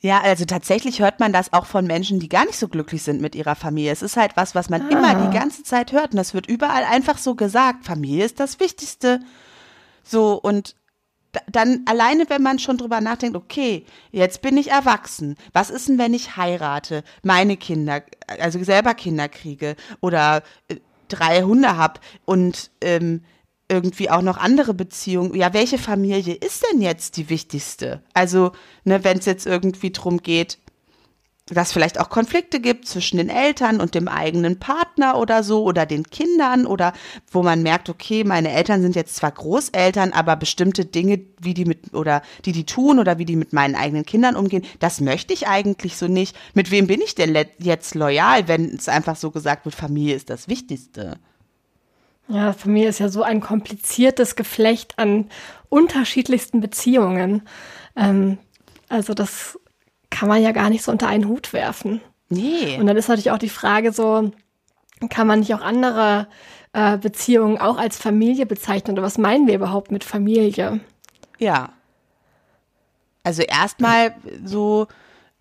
Ja, also tatsächlich hört man das auch von Menschen, die gar nicht so glücklich sind mit ihrer Familie. Es ist halt was, was man ah. immer die ganze Zeit hört. Und das wird überall einfach so gesagt. Familie ist das Wichtigste. So, und dann alleine, wenn man schon drüber nachdenkt, okay, jetzt bin ich erwachsen. Was ist denn, wenn ich heirate, meine Kinder, also selber Kinder kriege oder äh, drei Hunde hab und ähm, irgendwie auch noch andere Beziehungen. Ja, welche Familie ist denn jetzt die wichtigste? Also, ne, wenn es jetzt irgendwie drum geht, dass vielleicht auch Konflikte gibt zwischen den Eltern und dem eigenen Partner oder so oder den Kindern oder wo man merkt, okay, meine Eltern sind jetzt zwar Großeltern, aber bestimmte Dinge, wie die mit oder die die tun oder wie die mit meinen eigenen Kindern umgehen, das möchte ich eigentlich so nicht. Mit wem bin ich denn jetzt loyal, wenn es einfach so gesagt wird, Familie ist das Wichtigste? Ja, Familie ist ja so ein kompliziertes Geflecht an unterschiedlichsten Beziehungen. Ähm, also das kann man ja gar nicht so unter einen Hut werfen. Nee. Und dann ist natürlich auch die Frage so, kann man nicht auch andere äh, Beziehungen auch als Familie bezeichnen? Oder was meinen wir überhaupt mit Familie? Ja. Also erstmal so,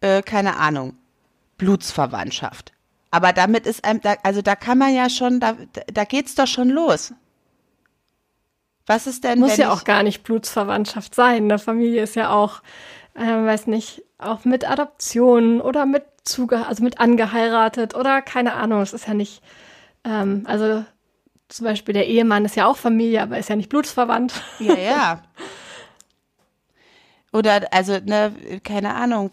äh, keine Ahnung, Blutsverwandtschaft. Aber damit ist einem, also da kann man ja schon, da, da geht's doch schon los. Was ist denn? Muss ja auch gar nicht Blutsverwandtschaft sein. Eine Familie ist ja auch, äh, weiß nicht, auch mit Adoption oder mit zuge also mit angeheiratet oder keine Ahnung. Es ist ja nicht, ähm, also zum Beispiel der Ehemann ist ja auch Familie, aber ist ja nicht blutsverwandt. Ja, ja. Oder also ne, keine Ahnung,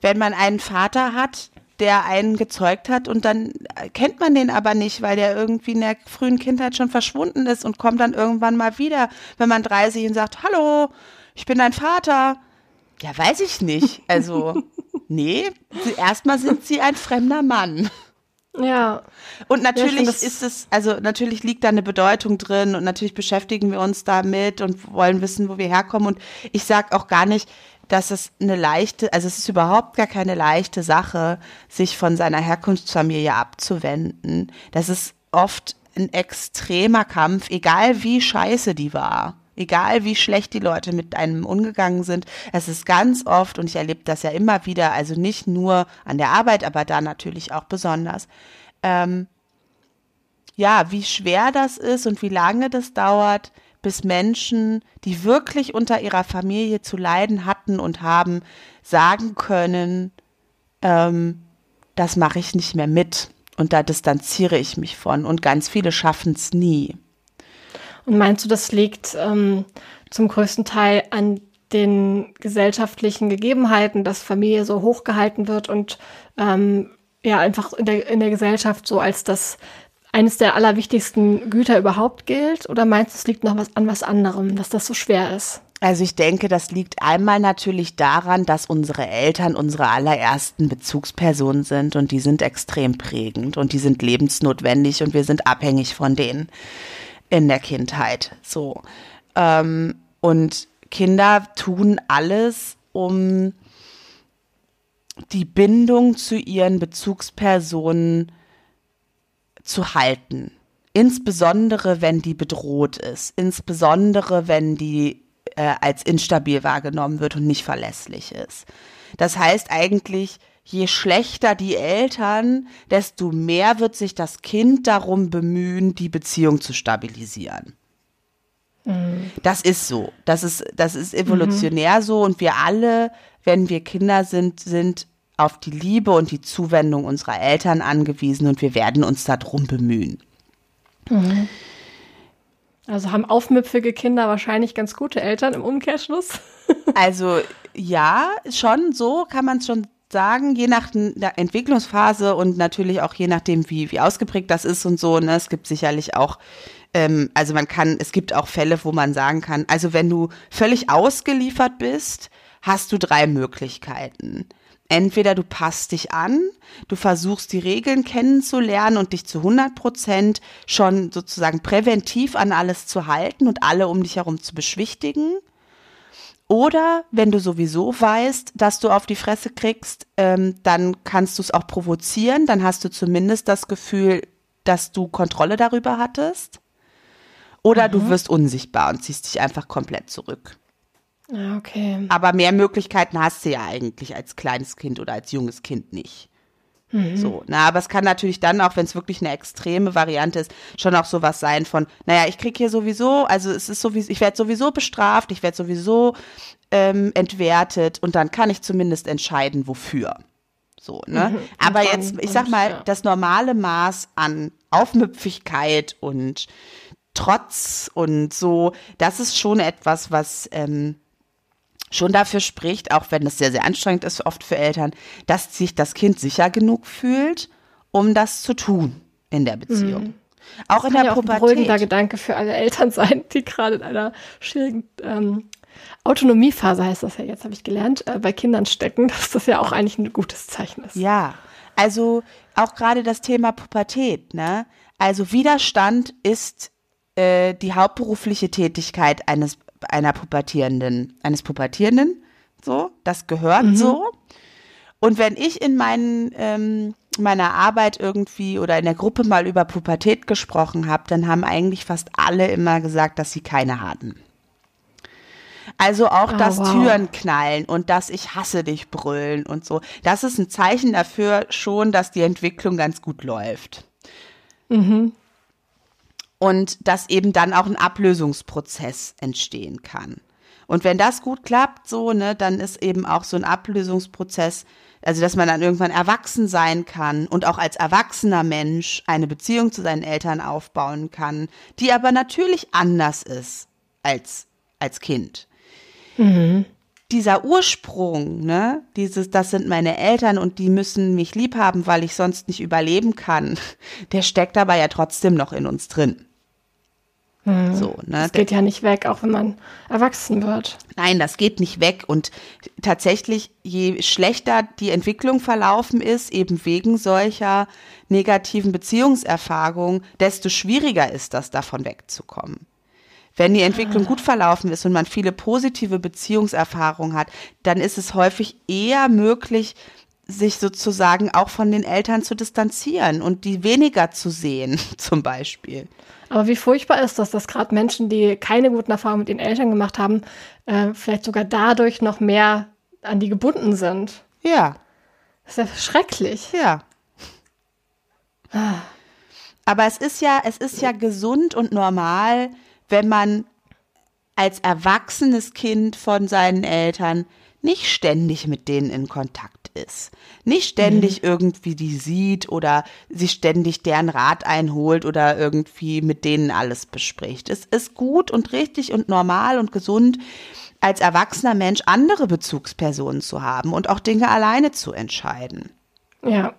wenn man einen Vater hat, der einen gezeugt hat und dann kennt man den aber nicht, weil der irgendwie in der frühen Kindheit schon verschwunden ist und kommt dann irgendwann mal wieder, wenn man 30 und sagt, hallo, ich bin dein Vater. Ja, weiß ich nicht. Also, nee, erstmal sind sie ein fremder Mann. Ja. Und natürlich ja, ist es, also natürlich liegt da eine Bedeutung drin und natürlich beschäftigen wir uns damit und wollen wissen, wo wir herkommen. Und ich sag auch gar nicht, dass es eine leichte, also es ist überhaupt gar keine leichte Sache, sich von seiner Herkunftsfamilie abzuwenden. Das ist oft ein extremer Kampf, egal wie scheiße die war. Egal wie schlecht die Leute mit einem umgegangen sind, es ist ganz oft, und ich erlebe das ja immer wieder, also nicht nur an der Arbeit, aber da natürlich auch besonders, ähm, ja, wie schwer das ist und wie lange das dauert, bis Menschen, die wirklich unter ihrer Familie zu leiden hatten und haben, sagen können, ähm, das mache ich nicht mehr mit und da distanziere ich mich von. Und ganz viele schaffen es nie. Und meinst du, das liegt ähm, zum größten Teil an den gesellschaftlichen Gegebenheiten, dass Familie so hochgehalten wird und ähm, ja einfach in der, in der Gesellschaft so als das eines der allerwichtigsten Güter überhaupt gilt? Oder meinst du, es liegt noch was an was anderem, dass das so schwer ist? Also ich denke, das liegt einmal natürlich daran, dass unsere Eltern unsere allerersten Bezugspersonen sind und die sind extrem prägend und die sind lebensnotwendig und wir sind abhängig von denen in der Kindheit. So. Ähm, und Kinder tun alles, um die Bindung zu ihren Bezugspersonen zu halten. Insbesondere, wenn die bedroht ist. Insbesondere, wenn die äh, als instabil wahrgenommen wird und nicht verlässlich ist. Das heißt eigentlich, je schlechter die Eltern, desto mehr wird sich das Kind darum bemühen, die Beziehung zu stabilisieren. Mhm. Das ist so. Das ist, das ist evolutionär mhm. so und wir alle, wenn wir Kinder sind, sind auf die Liebe und die Zuwendung unserer Eltern angewiesen und wir werden uns darum bemühen. Mhm. Also haben aufmüpfige Kinder wahrscheinlich ganz gute Eltern im Umkehrschluss? also ja, schon so kann man es schon sagen, je nach der Entwicklungsphase und natürlich auch je nachdem, wie, wie ausgeprägt das ist und so. Ne? Es gibt sicherlich auch, ähm, also man kann, es gibt auch Fälle, wo man sagen kann, also wenn du völlig ausgeliefert bist, hast du drei Möglichkeiten. Entweder du passt dich an, du versuchst die Regeln kennenzulernen und dich zu 100 Prozent schon sozusagen präventiv an alles zu halten und alle um dich herum zu beschwichtigen. Oder wenn du sowieso weißt, dass du auf die Fresse kriegst, ähm, dann kannst du es auch provozieren. Dann hast du zumindest das Gefühl, dass du Kontrolle darüber hattest. Oder mhm. du wirst unsichtbar und ziehst dich einfach komplett zurück. Ja, okay. Aber mehr Möglichkeiten hast du ja eigentlich als kleines Kind oder als junges Kind nicht. Mhm. So, na, aber es kann natürlich dann auch, wenn es wirklich eine extreme Variante ist, schon auch sowas sein von, naja, ich krieg hier sowieso, also es ist sowieso, ich werde sowieso bestraft, ich werde sowieso ähm, entwertet und dann kann ich zumindest entscheiden, wofür. So, ne? Mhm. Aber jetzt, ich sag mal, ja. das normale Maß an Aufmüpfigkeit und Trotz und so, das ist schon etwas, was ähm, schon dafür spricht, auch wenn es sehr, sehr anstrengend ist, oft für Eltern, dass sich das Kind sicher genug fühlt, um das zu tun in der Beziehung. Mhm. Auch in der ja Pubertät. Auch ein beruhigender Gedanke für alle Eltern sein, die gerade in einer schwierigen ähm, Autonomiephase heißt das ja jetzt, habe ich gelernt, äh, bei Kindern stecken, dass das ja auch eigentlich ein gutes Zeichen ist. Ja, also auch gerade das Thema Pubertät, ne? Also Widerstand ist äh, die hauptberufliche Tätigkeit eines einer Pubertierenden, eines Pubertierenden. So, das gehört mhm. so. Und wenn ich in meinen, ähm, meiner Arbeit irgendwie oder in der Gruppe mal über Pubertät gesprochen habe, dann haben eigentlich fast alle immer gesagt, dass sie keine hatten. Also auch oh, das wow. Türen knallen und das Ich hasse dich brüllen und so. Das ist ein Zeichen dafür schon, dass die Entwicklung ganz gut läuft. Mhm und dass eben dann auch ein Ablösungsprozess entstehen kann. Und wenn das gut klappt, so, ne, dann ist eben auch so ein Ablösungsprozess, also dass man dann irgendwann erwachsen sein kann und auch als erwachsener Mensch eine Beziehung zu seinen Eltern aufbauen kann, die aber natürlich anders ist als als Kind. Mhm. Dieser Ursprung, ne, dieses, das sind meine Eltern und die müssen mich lieb haben, weil ich sonst nicht überleben kann, der steckt aber ja trotzdem noch in uns drin. Mhm. So, ne? Das geht ja nicht weg, auch wenn man erwachsen wird. Nein, das geht nicht weg. Und tatsächlich, je schlechter die Entwicklung verlaufen ist, eben wegen solcher negativen Beziehungserfahrungen, desto schwieriger ist das, davon wegzukommen. Wenn die Entwicklung gut verlaufen ist und man viele positive Beziehungserfahrungen hat, dann ist es häufig eher möglich, sich sozusagen auch von den Eltern zu distanzieren und die weniger zu sehen, zum Beispiel. Aber wie furchtbar ist das, dass gerade Menschen, die keine guten Erfahrungen mit ihren Eltern gemacht haben, äh, vielleicht sogar dadurch noch mehr an die gebunden sind. Ja. Das ist ja schrecklich. Ja. Aber es ist ja, es ist ja gesund und normal, wenn man als erwachsenes Kind von seinen Eltern nicht ständig mit denen in Kontakt ist. Nicht ständig mhm. irgendwie die sieht oder sich ständig deren Rat einholt oder irgendwie mit denen alles bespricht. Es ist gut und richtig und normal und gesund, als erwachsener Mensch andere Bezugspersonen zu haben und auch Dinge alleine zu entscheiden. Ja.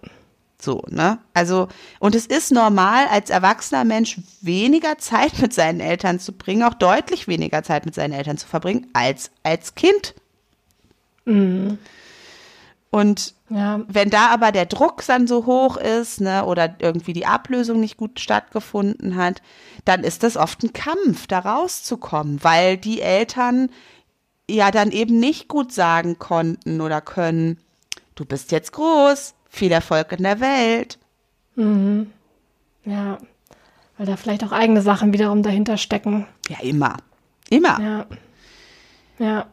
So, ne? Also, und es ist normal, als erwachsener Mensch weniger Zeit mit seinen Eltern zu bringen, auch deutlich weniger Zeit mit seinen Eltern zu verbringen, als als Kind. Mhm. Und ja. wenn da aber der Druck dann so hoch ist, ne, oder irgendwie die Ablösung nicht gut stattgefunden hat, dann ist das oft ein Kampf, da rauszukommen, weil die Eltern ja dann eben nicht gut sagen konnten oder können, du bist jetzt groß, viel Erfolg in der Welt. Mhm. Ja, weil da vielleicht auch eigene Sachen wiederum dahinter stecken. Ja, immer. Immer. Ja. Ja.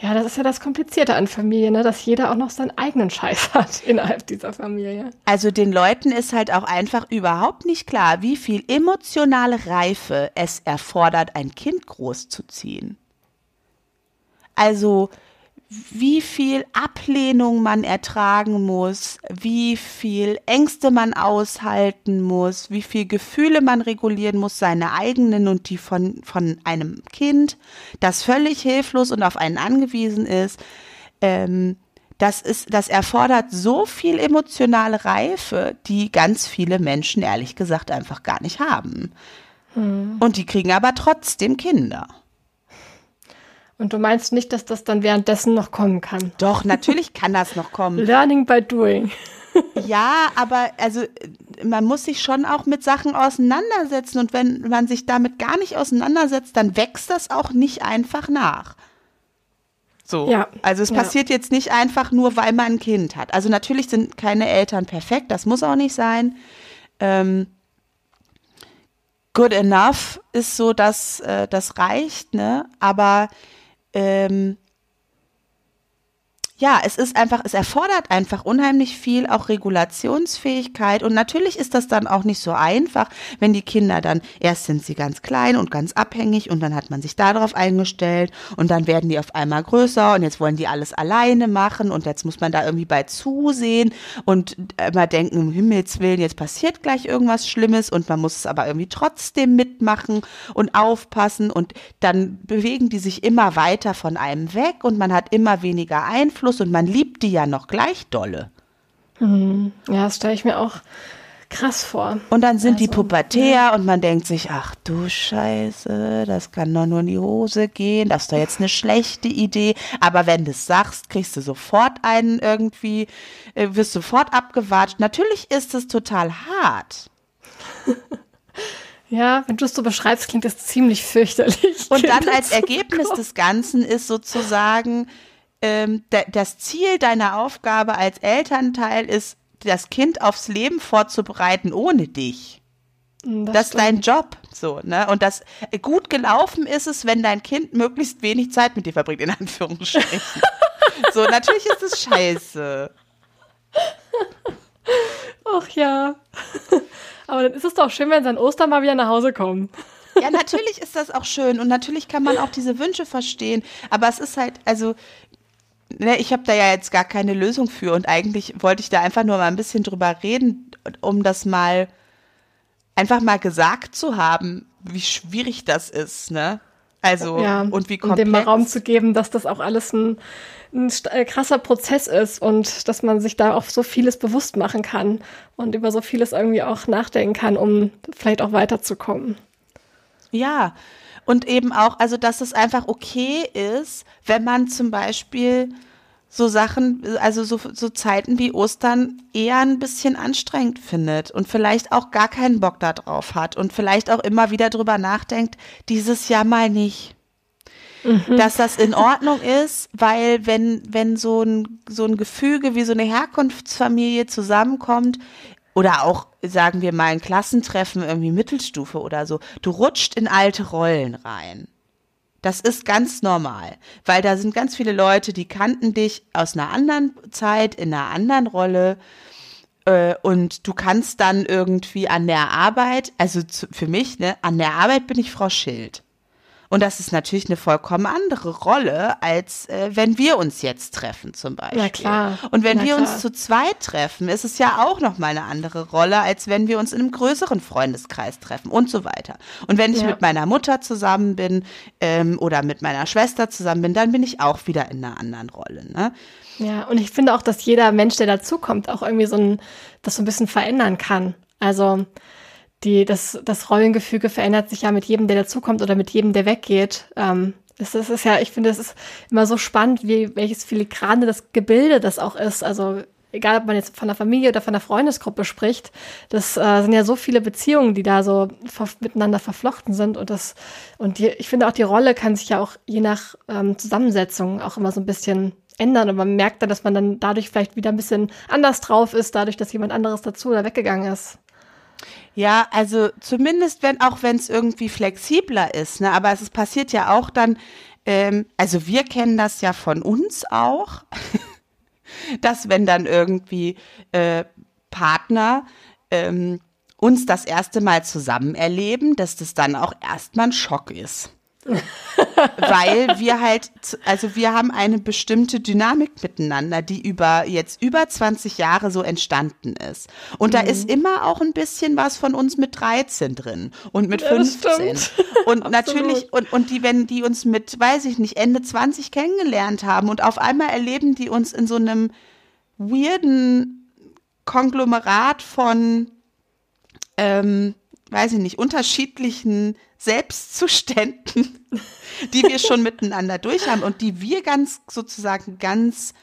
Ja, das ist ja das Komplizierte an Familie, ne? dass jeder auch noch seinen eigenen Scheiß hat innerhalb dieser Familie. Also den Leuten ist halt auch einfach überhaupt nicht klar, wie viel emotionale Reife es erfordert, ein Kind großzuziehen. Also wie viel Ablehnung man ertragen muss, wie viel Ängste man aushalten muss, wie viel Gefühle man regulieren muss, seine eigenen und die von, von einem Kind, das völlig hilflos und auf einen angewiesen ist. Ähm, das ist, das erfordert so viel emotionale Reife, die ganz viele Menschen ehrlich gesagt einfach gar nicht haben. Hm. Und die kriegen aber trotzdem Kinder. Und du meinst nicht, dass das dann währenddessen noch kommen kann? Doch, natürlich kann das noch kommen. Learning by doing. ja, aber also man muss sich schon auch mit Sachen auseinandersetzen und wenn man sich damit gar nicht auseinandersetzt, dann wächst das auch nicht einfach nach. So. Ja. Also es ja. passiert jetzt nicht einfach nur, weil man ein Kind hat. Also natürlich sind keine Eltern perfekt, das muss auch nicht sein. Ähm, good enough ist so, dass äh, das reicht, ne? Aber ähm, ja, es ist einfach, es erfordert einfach unheimlich viel, auch Regulationsfähigkeit. Und natürlich ist das dann auch nicht so einfach, wenn die Kinder dann, erst sind sie ganz klein und ganz abhängig und dann hat man sich darauf eingestellt und dann werden die auf einmal größer und jetzt wollen die alles alleine machen und jetzt muss man da irgendwie bei zusehen und immer denken, um Himmels Willen, jetzt passiert gleich irgendwas Schlimmes und man muss es aber irgendwie trotzdem mitmachen und aufpassen und dann bewegen die sich immer weiter von einem weg und man hat immer weniger Einfluss Einfluss und man liebt die ja noch gleich dolle. Mhm. Ja, das stelle ich mir auch krass vor. Und dann sind also, die pubertär ja. und man denkt sich, ach du Scheiße, das kann doch nur in die Hose gehen, das ist doch jetzt eine schlechte Idee. Aber wenn du es sagst, kriegst du sofort einen irgendwie, äh, wirst sofort abgewatscht. Natürlich ist es total hart. Ja, wenn du es so beschreibst, klingt das ziemlich fürchterlich. Und dann als Ergebnis des Ganzen ist sozusagen, ähm, das Ziel deiner Aufgabe als Elternteil ist, das Kind aufs Leben vorzubereiten ohne dich. Hm, das, das ist dein Job, so, ne? Und das gut gelaufen ist es, wenn dein Kind möglichst wenig Zeit mit dir verbringt, in Anführungsstrichen. so, natürlich ist es scheiße. Ach ja. Aber dann ist es doch schön, wenn sie an Ostern mal wieder nach Hause kommen. Ja, natürlich ist das auch schön und natürlich kann man auch diese Wünsche verstehen. Aber es ist halt, also ne, ich habe da ja jetzt gar keine Lösung für und eigentlich wollte ich da einfach nur mal ein bisschen drüber reden, um das mal einfach mal gesagt zu haben, wie schwierig das ist, ne? Also ja, und wie komplex. Und dem mal Raum zu geben, dass das auch alles ein, ein äh, krasser Prozess ist und dass man sich da auch so vieles bewusst machen kann und über so vieles irgendwie auch nachdenken kann, um vielleicht auch weiterzukommen. Ja, und eben auch, also dass es einfach okay ist, wenn man zum Beispiel so Sachen, also so, so Zeiten wie Ostern eher ein bisschen anstrengend findet und vielleicht auch gar keinen Bock darauf hat und vielleicht auch immer wieder drüber nachdenkt, dieses Jahr mal nicht. Mhm. Dass das in Ordnung ist, weil wenn, wenn so ein, so ein Gefüge wie so eine Herkunftsfamilie zusammenkommt, oder auch, sagen wir mal, ein Klassentreffen, irgendwie Mittelstufe oder so. Du rutscht in alte Rollen rein. Das ist ganz normal, weil da sind ganz viele Leute, die kannten dich aus einer anderen Zeit, in einer anderen Rolle. Äh, und du kannst dann irgendwie an der Arbeit, also für mich, ne, an der Arbeit bin ich Frau Schild. Und das ist natürlich eine vollkommen andere Rolle, als äh, wenn wir uns jetzt treffen zum Beispiel. Na klar. Und wenn Na wir klar. uns zu zweit treffen, ist es ja auch nochmal eine andere Rolle, als wenn wir uns in einem größeren Freundeskreis treffen und so weiter. Und wenn ich Ja. mit meiner Mutter zusammen bin ähm, oder mit meiner Schwester zusammen bin, dann bin ich auch wieder in einer anderen Rolle. Ne? Ja, und ich finde auch, dass jeder Mensch, der dazukommt, auch irgendwie so ein, das so ein bisschen verändern kann. Also die, das, das Rollengefüge verändert sich ja mit jedem, der dazukommt oder mit jedem, der weggeht. Ähm, das, das ist ja, ich finde, es ist immer so spannend, wie welches filigrane das Gebilde das auch ist. Also egal, ob man jetzt von der Familie oder von der Freundesgruppe spricht, das äh, sind ja so viele Beziehungen, die da so ver miteinander verflochten sind und das und die, ich finde auch die Rolle kann sich ja auch je nach ähm, Zusammensetzung auch immer so ein bisschen ändern und man merkt dann, dass man dann dadurch vielleicht wieder ein bisschen anders drauf ist, dadurch, dass jemand anderes dazu oder weggegangen ist. Ja, also zumindest wenn, auch wenn es irgendwie flexibler ist, ne? Aber es passiert ja auch dann, ähm, also wir kennen das ja von uns auch, dass wenn dann irgendwie äh, Partner ähm, uns das erste Mal zusammen erleben, dass das dann auch erstmal ein Schock ist. Weil wir halt, also wir haben eine bestimmte Dynamik miteinander, die über jetzt über 20 Jahre so entstanden ist. Und da ist immer auch ein bisschen was von uns mit 13 drin und mit Ja, das 15. stimmt. Und natürlich, und, und die, wenn die uns mit, weiß ich nicht, Ende 20 kennengelernt haben und auf einmal erleben die uns in so einem weirden Konglomerat von ähm, weiß ich nicht, unterschiedlichen Selbstzuständen, die wir schon miteinander durch haben und die wir ganz sozusagen ganz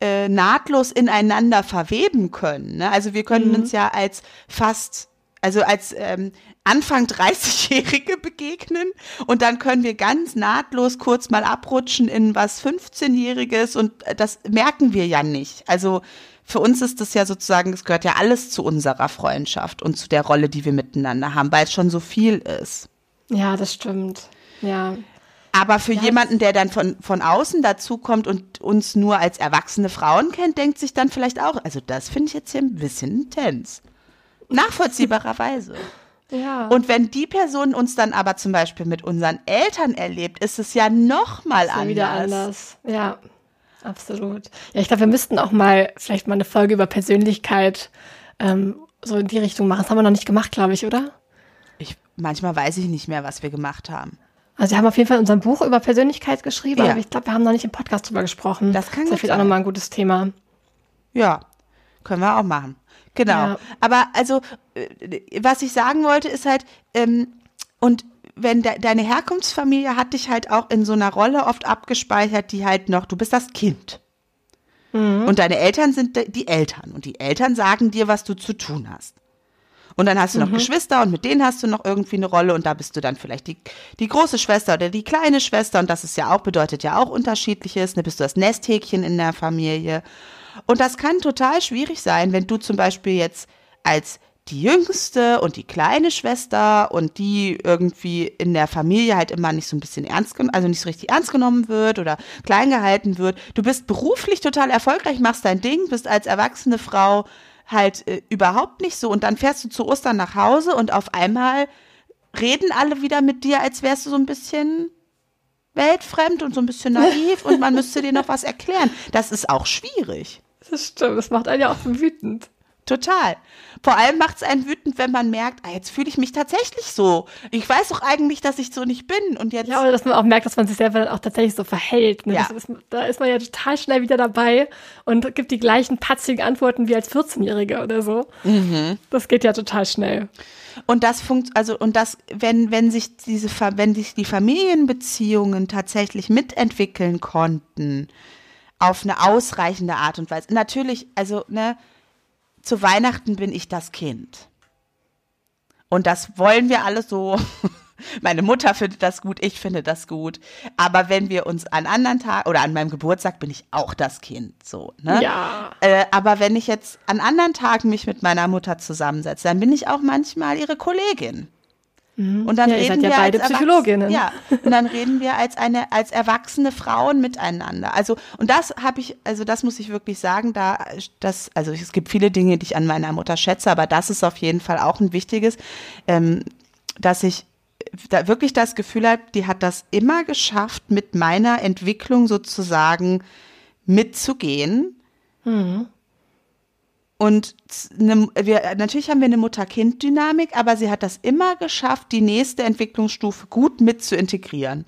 äh, nahtlos ineinander verweben können. Ne? Also wir können uns ja als fast, also als ähm, Anfang 30-Jährige begegnen und dann können wir ganz nahtlos kurz mal abrutschen in was 15-Jähriges und äh, das merken wir ja nicht. Also für uns ist das ja sozusagen, es gehört ja alles zu unserer Freundschaft und zu der Rolle, die wir miteinander haben, weil es schon so viel ist. Ja, das stimmt. Ja. Aber für jemanden, der dann von, von außen dazukommt und uns nur als erwachsene Frauen kennt, denkt sich dann vielleicht auch, also das finde ich jetzt hier ein bisschen intens. Nachvollziehbarerweise. Ja. Und wenn die Person uns dann aber zum Beispiel mit unseren Eltern erlebt, ist es ja noch mal ist ja anders. wieder anders. Ja, absolut. Ja, ich glaube, wir müssten auch mal vielleicht mal eine Folge über Persönlichkeit ähm, so in die Richtung machen. Das haben wir noch nicht gemacht, glaube ich, oder? Ich, manchmal weiß ich nicht mehr, was wir gemacht haben. Also wir haben auf jeden Fall in unserem Buch über Persönlichkeit geschrieben, Ja. aber ich glaube, wir haben noch nicht im Podcast drüber gesprochen. Das kann ist ja gut vielleicht auch nochmal ein gutes Thema. Ja, können wir auch machen. Genau. Ja. Aber also, äh, was ich sagen wollte, ist halt, ähm, und wenn de deine Herkunftsfamilie hat dich halt auch in so einer Rolle oft abgespeichert, die halt noch, du bist das Kind. Und deine Eltern sind die Eltern. Und die Eltern sagen dir, was du zu tun hast. Und dann hast du noch Geschwister und mit denen hast du noch irgendwie eine Rolle und da bist du dann vielleicht die, die große Schwester oder die kleine Schwester und das ist ja auch, bedeutet ja auch unterschiedliches, ne, bist du das Nesthäkchen in der Familie. Und das kann total schwierig sein, wenn du zum Beispiel jetzt als die jüngste und die kleine Schwester und die irgendwie in der Familie halt immer nicht so ein bisschen ernst genommen, also nicht so richtig ernst genommen wird oder klein gehalten wird. Du bist beruflich total erfolgreich, machst dein Ding, bist als erwachsene Frau halt äh, überhaupt nicht so und dann fährst du zu Ostern nach Hause und auf einmal reden alle wieder mit dir, als wärst du so ein bisschen weltfremd und so ein bisschen naiv und man müsste dir noch was erklären. Das ist auch schwierig. Das stimmt, das macht einen ja auch wütend. Total. Vor allem macht es einen wütend, wenn man merkt, ah, jetzt fühle ich mich tatsächlich so. Ich weiß doch eigentlich, dass ich so nicht bin. Und jetzt. Ja, oder dass man auch merkt, dass man sich selber dann auch tatsächlich so verhält. Ne? Ja. Ist, da ist man ja total schnell wieder dabei und gibt die gleichen patzigen Antworten wie als 14-Jähriger oder so. Mhm. Das geht ja total schnell. Und das funkt, also, und das, wenn, wenn sich diese, wenn sich die Familienbeziehungen tatsächlich mitentwickeln konnten, auf eine ausreichende Art und Weise. Natürlich, also, ne, zu Weihnachten bin ich das Kind. Und das wollen wir alle so. Meine Mutter findet das gut, ich finde das gut. Aber wenn wir uns an anderen Tagen oder an meinem Geburtstag bin ich auch das Kind, so, ne? Ja. Äh, aber wenn ich jetzt an anderen Tagen mich mit meiner Mutter zusammensetze, dann bin ich auch manchmal ihre Kollegin. Und dann Ja, reden seid ja wir beide als Psychologinnen. Ja, und dann reden wir als eine als erwachsene Frauen miteinander. Also und das habe ich, also das muss ich wirklich sagen, da das, also es gibt viele Dinge, die ich an meiner Mutter schätze, aber das ist auf jeden Fall auch ein wichtiges, ähm, dass ich da wirklich das Gefühl habe, die hat das immer geschafft, mit meiner Entwicklung sozusagen mitzugehen. Mhm. Und eine, wir, natürlich haben wir eine Mutter-Kind-Dynamik, aber sie hat das immer geschafft, die nächste Entwicklungsstufe gut mit zu integrieren.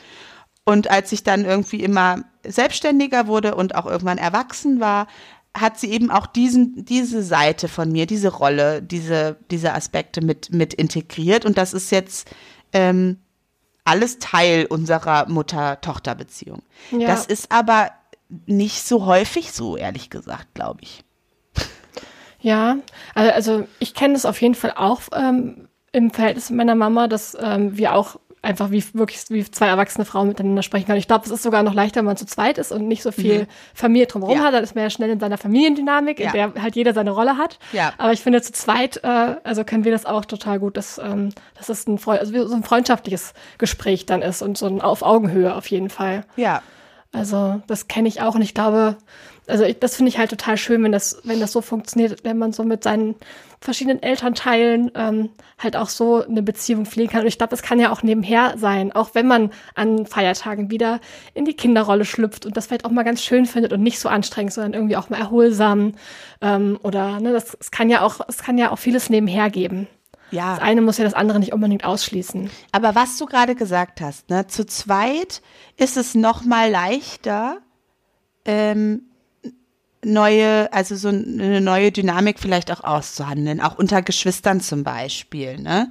Und als ich dann irgendwie immer selbstständiger wurde und auch irgendwann erwachsen war, hat sie eben auch diesen, diese Seite von mir, diese Rolle, diese, diese Aspekte mit, mit integriert. Und das ist jetzt ähm, alles Teil unserer Mutter-Tochter-Beziehung. Ja. Das ist aber nicht so häufig so, ehrlich gesagt, glaube ich. Ja, also ich kenne das auf jeden Fall auch ähm, im Verhältnis mit meiner Mama, dass ähm, wir auch einfach wie wirklich wie zwei erwachsene Frauen miteinander sprechen können. Ich glaube, es ist sogar noch leichter, wenn man zu zweit ist und nicht so viel mhm. Familie drumherum ja. hat. Dann ist man ja schnell in seiner Familiendynamik, ja. in der halt jeder seine Rolle hat. Ja. Aber ich finde, zu zweit, äh, also können wir das auch total gut, dass, ähm, dass es ein, also so ein freundschaftliches Gespräch dann ist und so ein auf Augenhöhe auf jeden Fall. Ja. Also das kenne ich auch und ich glaube, also ich, das finde ich halt total schön, wenn das, wenn das so funktioniert, wenn man so mit seinen verschiedenen Elternteilen ähm, halt auch so eine Beziehung pflegen kann. Und ich glaube, das kann ja auch nebenher sein, auch wenn man an Feiertagen wieder in die Kinderrolle schlüpft und das vielleicht auch mal ganz schön findet und nicht so anstrengend, sondern irgendwie auch mal erholsam. Ähm, oder ne, das, das kann ja auch, es kann ja auch vieles nebenher geben. Ja. Das eine muss ja das andere nicht unbedingt ausschließen. Aber was du gerade gesagt hast, ne, zu zweit ist es noch mal leichter, ähm, neue, also so eine neue Dynamik vielleicht auch auszuhandeln, auch unter Geschwistern zum Beispiel, ne?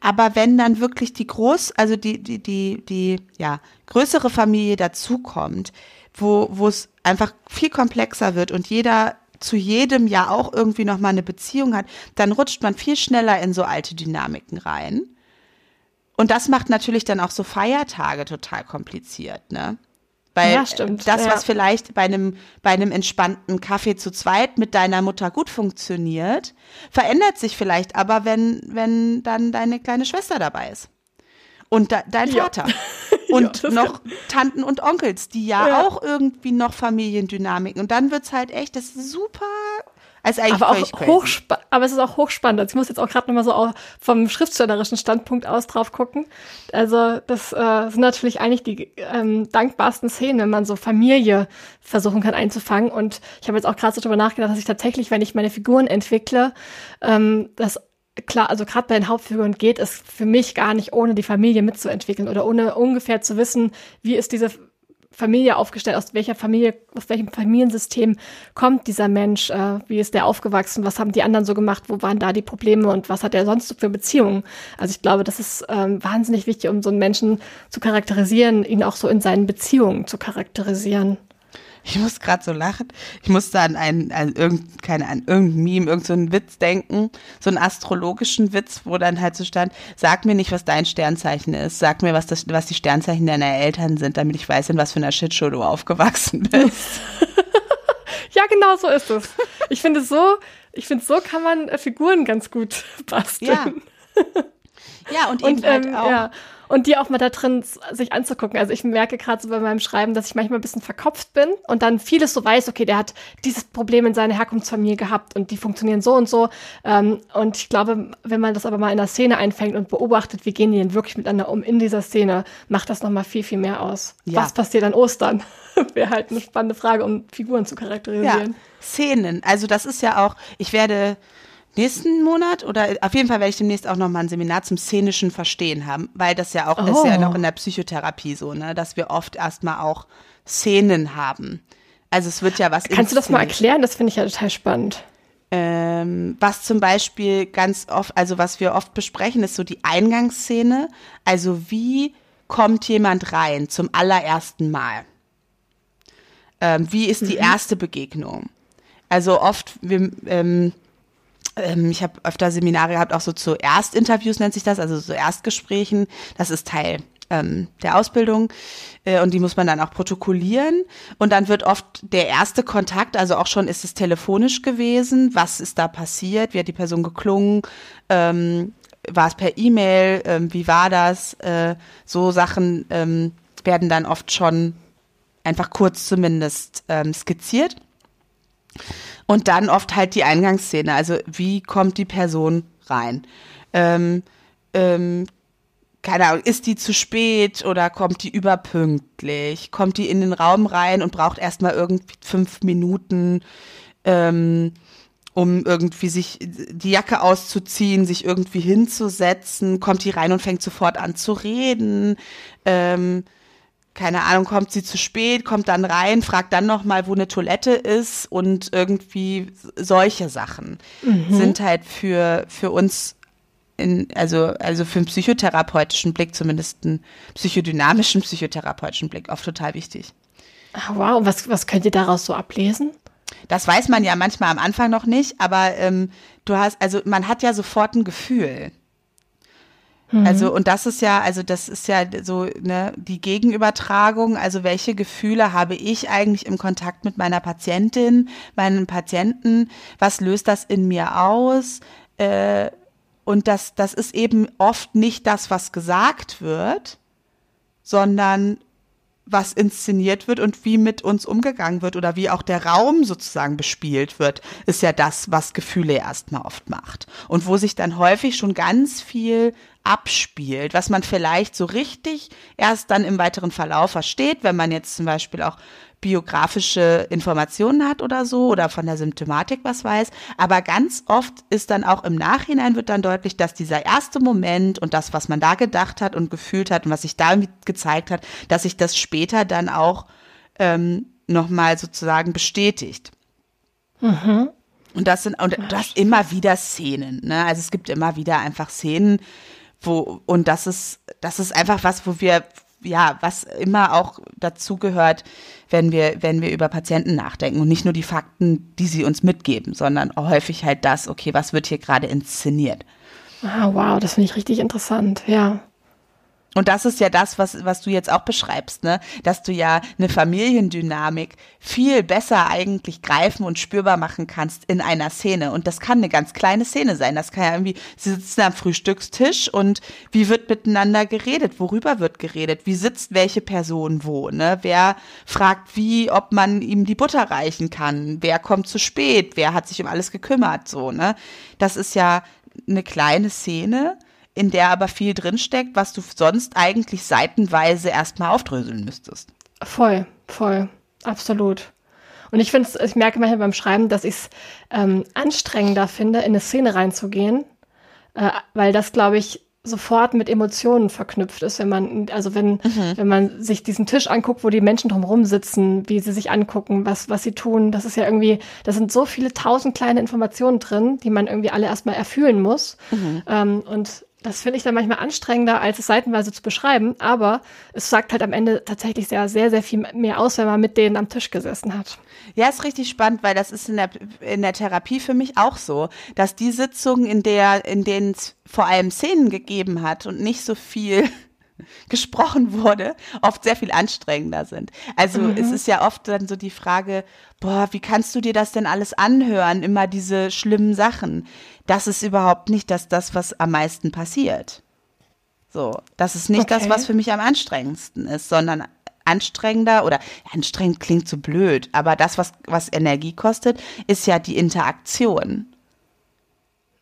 Aber wenn dann wirklich die groß, also die, die, die, die, ja, größere Familie dazukommt, wo, wo es einfach viel komplexer wird und jeder zu jedem ja auch irgendwie nochmal eine Beziehung hat, dann rutscht man viel schneller in so alte Dynamiken rein. Und das macht natürlich dann auch so Feiertage total kompliziert, ne? Weil ja, stimmt, das, ja. was vielleicht bei einem, bei einem entspannten Kaffee zu zweit mit deiner Mutter gut funktioniert, verändert sich vielleicht aber, wenn, wenn dann deine kleine Schwester dabei ist. Und da, dein Vater. Und noch Tanten und Onkels, die ja, auch irgendwie noch Familiendynamiken. Und dann wird's halt echt, das ist super also eigentlich aber auch hochspannend, aber es ist auch hochspannend. Also ich muss jetzt auch gerade nochmal so vom schriftstellerischen Standpunkt aus drauf gucken. Also das äh, sind natürlich eigentlich die ähm, dankbarsten Szenen, wenn man so Familie versuchen kann einzufangen. Und ich habe jetzt auch gerade so drüber nachgedacht, dass ich tatsächlich, wenn ich meine Figuren entwickle, ähm, das klar, also gerade bei den Hauptfiguren geht es für mich gar nicht, ohne die Familie mitzuentwickeln oder ohne ungefähr zu wissen, wie ist diese Familie aufgestellt, aus welcher Familie, aus welchem Familiensystem kommt dieser Mensch, äh, wie ist der aufgewachsen, was haben die anderen so gemacht, wo waren da die Probleme und was hat er sonst für Beziehungen. Also ich glaube, das ist ähm, wahnsinnig wichtig, um so einen Menschen zu charakterisieren, ihn auch so in seinen Beziehungen zu charakterisieren. Ich muss gerade so lachen. Ich musste an einen, an irgendein, keine, an irgendein Meme, irgendeinen so Witz denken. So einen astrologischen Witz, wo dann halt so stand, sag mir nicht, was dein Sternzeichen ist. Sag mir, was, das, was die Sternzeichen deiner Eltern sind, damit ich weiß, in was für einer Shitshow du aufgewachsen bist. ja, genau so ist es. Ich finde so, ich finde so kann man äh, Figuren ganz gut basteln. Ja. Ja, und eben und, halt ähm, auch. Ja und die auch mal da drin sich anzugucken. Also ich merke gerade so bei meinem Schreiben, dass ich manchmal ein bisschen verkopft bin und dann vieles so weiß, okay, der hat dieses Problem in seiner Herkunftsfamilie gehabt und die funktionieren so und so. Ähm, und ich glaube, wenn man das aber mal in der Szene einfängt und beobachtet, wie gehen die denn wirklich miteinander um in dieser Szene, macht das nochmal viel, viel mehr aus. Ja. Was passiert an Ostern? Wäre halt eine spannende Frage, um Figuren zu charakterisieren. Ja. Szenen. Also das ist ja auch, ich werde nächsten Monat oder auf jeden Fall werde ich demnächst auch noch mal ein Seminar zum szenischen Verstehen haben, weil das ja auch oh. ist ja noch in der Psychotherapie so, ne, dass wir oft erstmal auch Szenen haben. Also es wird ja was. Kannst du das mal erklären? Das finde ich ja total spannend. Ähm, was zum Beispiel ganz oft, also was wir oft besprechen, ist so die Eingangsszene. Also wie kommt jemand rein zum allerersten Mal? Ähm, wie ist die mhm. erste Begegnung? Also oft, wir, ähm, ich habe öfter Seminare gehabt, auch so zu Erstinterviews nennt sich das, also zu Erstgesprächen. Das ist Teil ähm, der Ausbildung äh, und die muss man dann auch protokollieren. Und dann wird oft der erste Kontakt, also auch schon ist es telefonisch gewesen, was ist da passiert, wie hat die Person geklungen, ähm, war es per E-Mail, ähm, wie war das, äh, so Sachen ähm, werden dann oft schon einfach kurz zumindest ähm, skizziert. Und dann oft halt die Eingangsszene, also wie kommt die Person rein. Ähm, ähm, keine Ahnung, ist die zu spät oder kommt die überpünktlich? Kommt die in den Raum rein und braucht erstmal irgendwie fünf Minuten, ähm, um irgendwie sich die Jacke auszuziehen, sich irgendwie hinzusetzen? Kommt die rein und fängt sofort an zu reden? Ähm, keine Ahnung, kommt sie zu spät, kommt dann rein, fragt dann noch mal, wo eine Toilette ist und irgendwie solche Sachen mhm. sind halt für für uns in, also, also für einen psychotherapeutischen Blick, zumindest einen psychodynamischen psychotherapeutischen Blick, oft total wichtig. Ah, wow, was, was könnt ihr daraus so ablesen? Das weiß man ja manchmal am Anfang noch nicht, aber ähm, du hast, also man hat ja sofort ein Gefühl. Mhm. Also, und das ist ja, also das ist ja so, ne, die Gegenübertragung, also welche Gefühle habe ich eigentlich im Kontakt mit meiner Patientin, meinen Patienten, was löst das in mir aus? Äh, und das, das ist eben oft nicht das, was gesagt wird, sondern was inszeniert wird und wie mit uns umgegangen wird oder wie auch der Raum sozusagen bespielt wird, ist ja das, was Gefühle erstmal oft macht. Und wo sich dann häufig schon ganz viel abspielt, was man vielleicht so richtig erst dann im weiteren Verlauf versteht, wenn man jetzt zum Beispiel auch biografische Informationen hat oder so oder von der Symptomatik was weiß. Aber ganz oft ist dann auch im Nachhinein wird dann deutlich, dass dieser erste Moment und das, was man da gedacht hat und gefühlt hat und was sich da gezeigt hat, dass sich das später dann auch ähm, nochmal sozusagen bestätigt. Mhm. Und das sind und das immer wieder Szenen. Ne? Also es gibt immer wieder einfach Szenen, wo und das ist das ist einfach was, wo wir ja, was immer auch dazu gehört, wenn wir, wenn wir über Patienten nachdenken und nicht nur die Fakten, die sie uns mitgeben, sondern häufig halt das, okay, was wird hier gerade inszeniert. Ah, wow, das finde ich richtig interessant, ja. Und das ist ja das, was, was du jetzt auch beschreibst, ne? Dass du ja eine Familiendynamik viel besser eigentlich greifen und spürbar machen kannst in einer Szene. Und das kann eine ganz kleine Szene sein. Das kann ja irgendwie, sie sitzen am Frühstückstisch und wie wird miteinander geredet? Worüber wird geredet? Wie sitzt welche Person wo, ne? Wer fragt wie, ob man ihm die Butter reichen kann? Wer kommt zu spät? Wer hat sich um alles gekümmert? So, ne? Das ist ja eine kleine Szene in der aber viel drinsteckt, was du sonst eigentlich seitenweise erstmal aufdröseln müsstest. Voll, voll, absolut. Und ich finde ich merke manchmal beim Schreiben, dass ich es ähm, anstrengender finde, in eine Szene reinzugehen, äh, weil das, glaube ich, sofort mit Emotionen verknüpft ist, wenn man, also wenn, mhm. wenn man sich diesen Tisch anguckt, wo die Menschen drumherum sitzen, wie sie sich angucken, was, was sie tun, das ist ja irgendwie, da sind so viele tausend kleine Informationen drin, die man irgendwie alle erstmal erfüllen muss. Mhm. Ähm, und das finde ich dann manchmal anstrengender, als es seitenweise zu beschreiben, aber es sagt halt am Ende tatsächlich sehr, sehr, sehr viel mehr aus, wenn man mit denen am Tisch gesessen hat. Ja, ist richtig spannend, weil das ist in der, in der Therapie für mich auch so, dass die Sitzungen, in der, in denen es vor allem Szenen gegeben hat und nicht so viel gesprochen wurde, oft sehr viel anstrengender sind. Also mhm. es ist ja oft dann so die Frage, boah, wie kannst du dir das denn alles anhören, immer diese schlimmen Sachen? Das ist überhaupt nicht das, das was am meisten passiert. So, das ist nicht okay. das, was für mich am anstrengendsten ist, sondern anstrengender oder anstrengend klingt so blöd, aber das, was, was Energie kostet, ist ja die Interaktion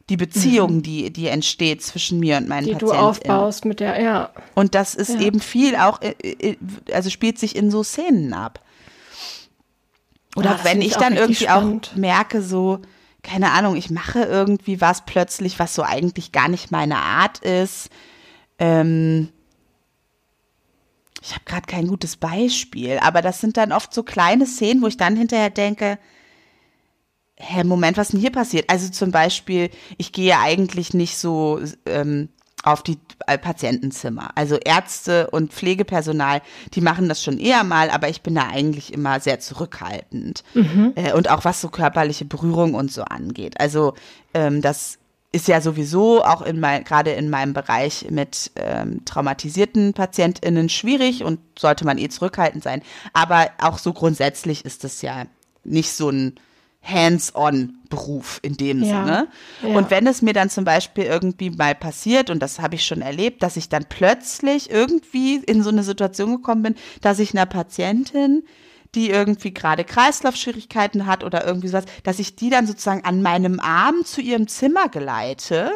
die Beziehung, mhm. die, die entsteht zwischen mir und meinen die Patienten. Die du aufbaust mit der, ja. Und das ist ja. eben viel auch, äh, äh, also spielt sich in so Szenen ab. Oder ja, wenn ich dann irgendwie spannend. auch merke, so, keine Ahnung, ich mache irgendwie was plötzlich, was so eigentlich gar nicht meine Art ist. Ähm, ich habe gerade kein gutes Beispiel, aber das sind dann oft so kleine Szenen, wo ich dann hinterher denke, hä, Moment, was denn hier passiert? Also zum Beispiel, ich gehe eigentlich nicht so ähm, auf die äh, Patientenzimmer. Also Ärzte und Pflegepersonal, die machen das schon eher mal, aber ich bin da eigentlich immer sehr zurückhaltend. Mhm. Äh, und auch was so körperliche Berührung und so angeht. Also ähm, das ist ja sowieso auch in mein, gerade in meinem Bereich mit ähm, traumatisierten PatientInnen schwierig und sollte man eh zurückhaltend sein. Aber auch so grundsätzlich ist das ja nicht so ein Hands-on-Beruf in dem ja. Sinne. Ja. Und wenn es mir dann zum Beispiel irgendwie mal passiert, und das habe ich schon erlebt, dass ich dann plötzlich irgendwie in so eine Situation gekommen bin, dass ich einer Patientin, die irgendwie gerade Kreislaufschwierigkeiten hat oder irgendwie sowas, dass ich die dann sozusagen an meinem Arm zu ihrem Zimmer geleite,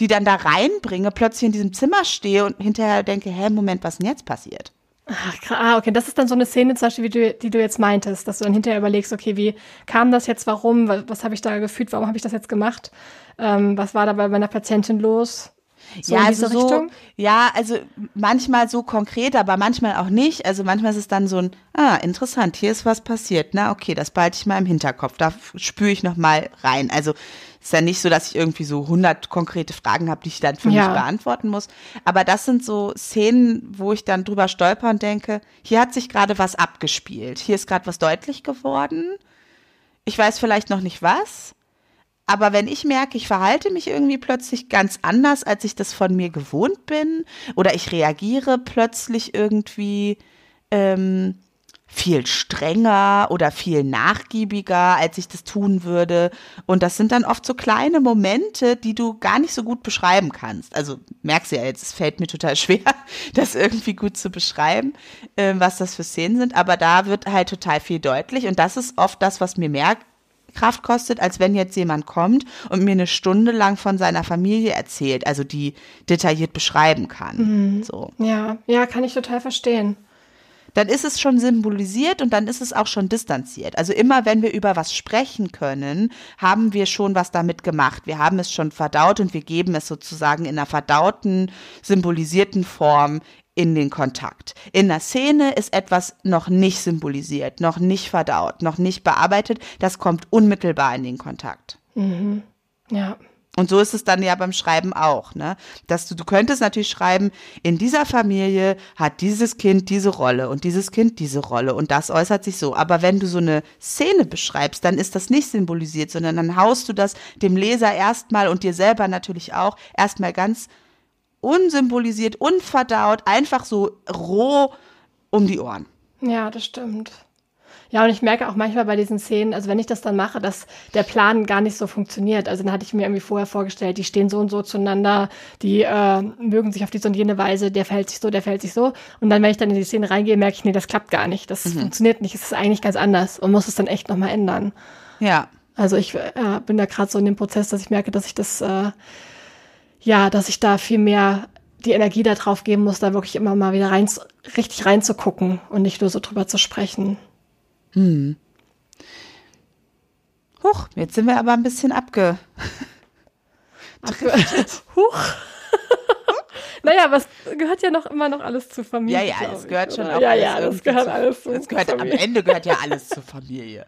die dann da reinbringe, plötzlich in diesem Zimmer stehe und hinterher denke, hä, Moment, was denn jetzt passiert? Ach, ah, okay, das ist dann so eine Szene zum Beispiel, wie du, die du jetzt meintest, dass du dann hinterher überlegst, okay, wie kam das jetzt, warum, was, was habe ich da gefühlt, warum habe ich das jetzt gemacht, ähm, was war da bei meiner Patientin los? So ja, also so, ja, also manchmal so konkret, aber manchmal auch nicht. Also manchmal ist es dann so ein, ah, interessant, hier ist was passiert. Na, okay, das behalte ich mal im Hinterkopf. Da spüre ich noch mal rein. Also ist ja nicht so, dass ich irgendwie so 100 konkrete Fragen habe, die ich dann für ja. mich beantworten muss. Aber das sind so Szenen, wo ich dann drüber stolper und denke, hier hat sich gerade was abgespielt. Hier ist gerade was deutlich geworden. Ich weiß vielleicht noch nicht was. Aber wenn ich merke, ich verhalte mich irgendwie plötzlich ganz anders, als ich das von mir gewohnt bin, oder ich reagiere plötzlich irgendwie ähm, viel strenger oder viel nachgiebiger, als ich das tun würde. Und das sind dann oft so kleine Momente, die du gar nicht so gut beschreiben kannst. Also merkst du ja jetzt, es fällt mir total schwer, das irgendwie gut zu beschreiben, äh, was das für Szenen sind. Aber da wird halt total viel deutlich. Und das ist oft das, was mir mehr Kraft kostet, als wenn jetzt jemand kommt und mir eine Stunde lang von seiner Familie erzählt, also die detailliert beschreiben kann. Mhm. So. Ja, ja, kann ich total verstehen dann ist es schon symbolisiert und dann ist es auch schon distanziert. Also immer wenn wir über was sprechen können, haben wir schon was damit gemacht. Wir haben es schon verdaut und wir geben es sozusagen in einer verdauten, symbolisierten Form in den Kontakt. In der Szene ist etwas noch nicht symbolisiert, noch nicht verdaut, noch nicht bearbeitet. Das kommt unmittelbar in den Kontakt. Mhm. Ja. Und so ist es dann ja beim Schreiben auch, ne? Dass du, du könntest natürlich schreiben, in dieser Familie hat dieses Kind diese Rolle und dieses Kind diese Rolle und das äußert sich so. Aber wenn du so eine Szene beschreibst, dann ist das nicht symbolisiert, sondern dann haust du das dem Leser erstmal und dir selber natürlich auch erstmal ganz unsymbolisiert, unverdaut, einfach so roh um die Ohren. Ja, das stimmt. Ja, und ich merke auch manchmal bei diesen Szenen, also wenn ich das dann mache, dass der Plan gar nicht so funktioniert. Also dann hatte ich mir irgendwie vorher vorgestellt, die stehen so und so zueinander, die äh, mögen sich auf diese und jene Weise, der verhält sich so, der verhält sich so. Und dann, wenn ich dann in die Szene reingehe, merke ich, nee, das klappt gar nicht. Das mhm. funktioniert nicht. Es ist eigentlich ganz anders und muss es dann echt nochmal ändern. Ja. Also ich äh, bin da gerade so in dem Prozess, dass ich merke, dass ich das, äh, ja, dass ich da viel mehr die Energie da drauf geben muss, da wirklich immer mal wieder rein, richtig reinzugucken und nicht nur so drüber zu sprechen. Hm. Huch, jetzt sind wir aber ein bisschen abge. Abge Huch. naja, aber es gehört ja noch immer noch alles zur Familie. Ja, ja, es gehört ich, schon auch Ja, ja, das gehört zu, alles zu, es gehört, Am Ende gehört ja alles zur Familie.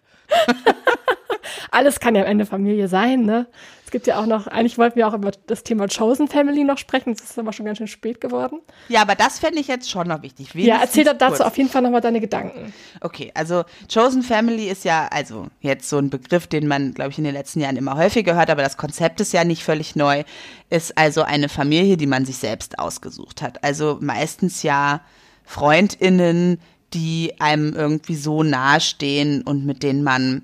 alles kann ja am Ende Familie sein, ne? Es gibt ja auch noch, eigentlich wollten wir auch über das Thema Chosen Family noch sprechen, das ist aber schon ganz schön spät geworden. Ja, aber das fände ich jetzt schon noch wichtig. Wenigstens ja, erzähl dazu kurz. auf jeden Fall nochmal deine Gedanken. Okay, also Chosen Family ist ja, also jetzt so ein Begriff, den man, glaube ich, in den letzten Jahren immer häufiger hört, aber das Konzept ist ja nicht völlig neu. Ist also eine Familie, die man sich selbst ausgesucht hat. Also meistens ja FreundInnen, die einem irgendwie so nahestehen und mit denen man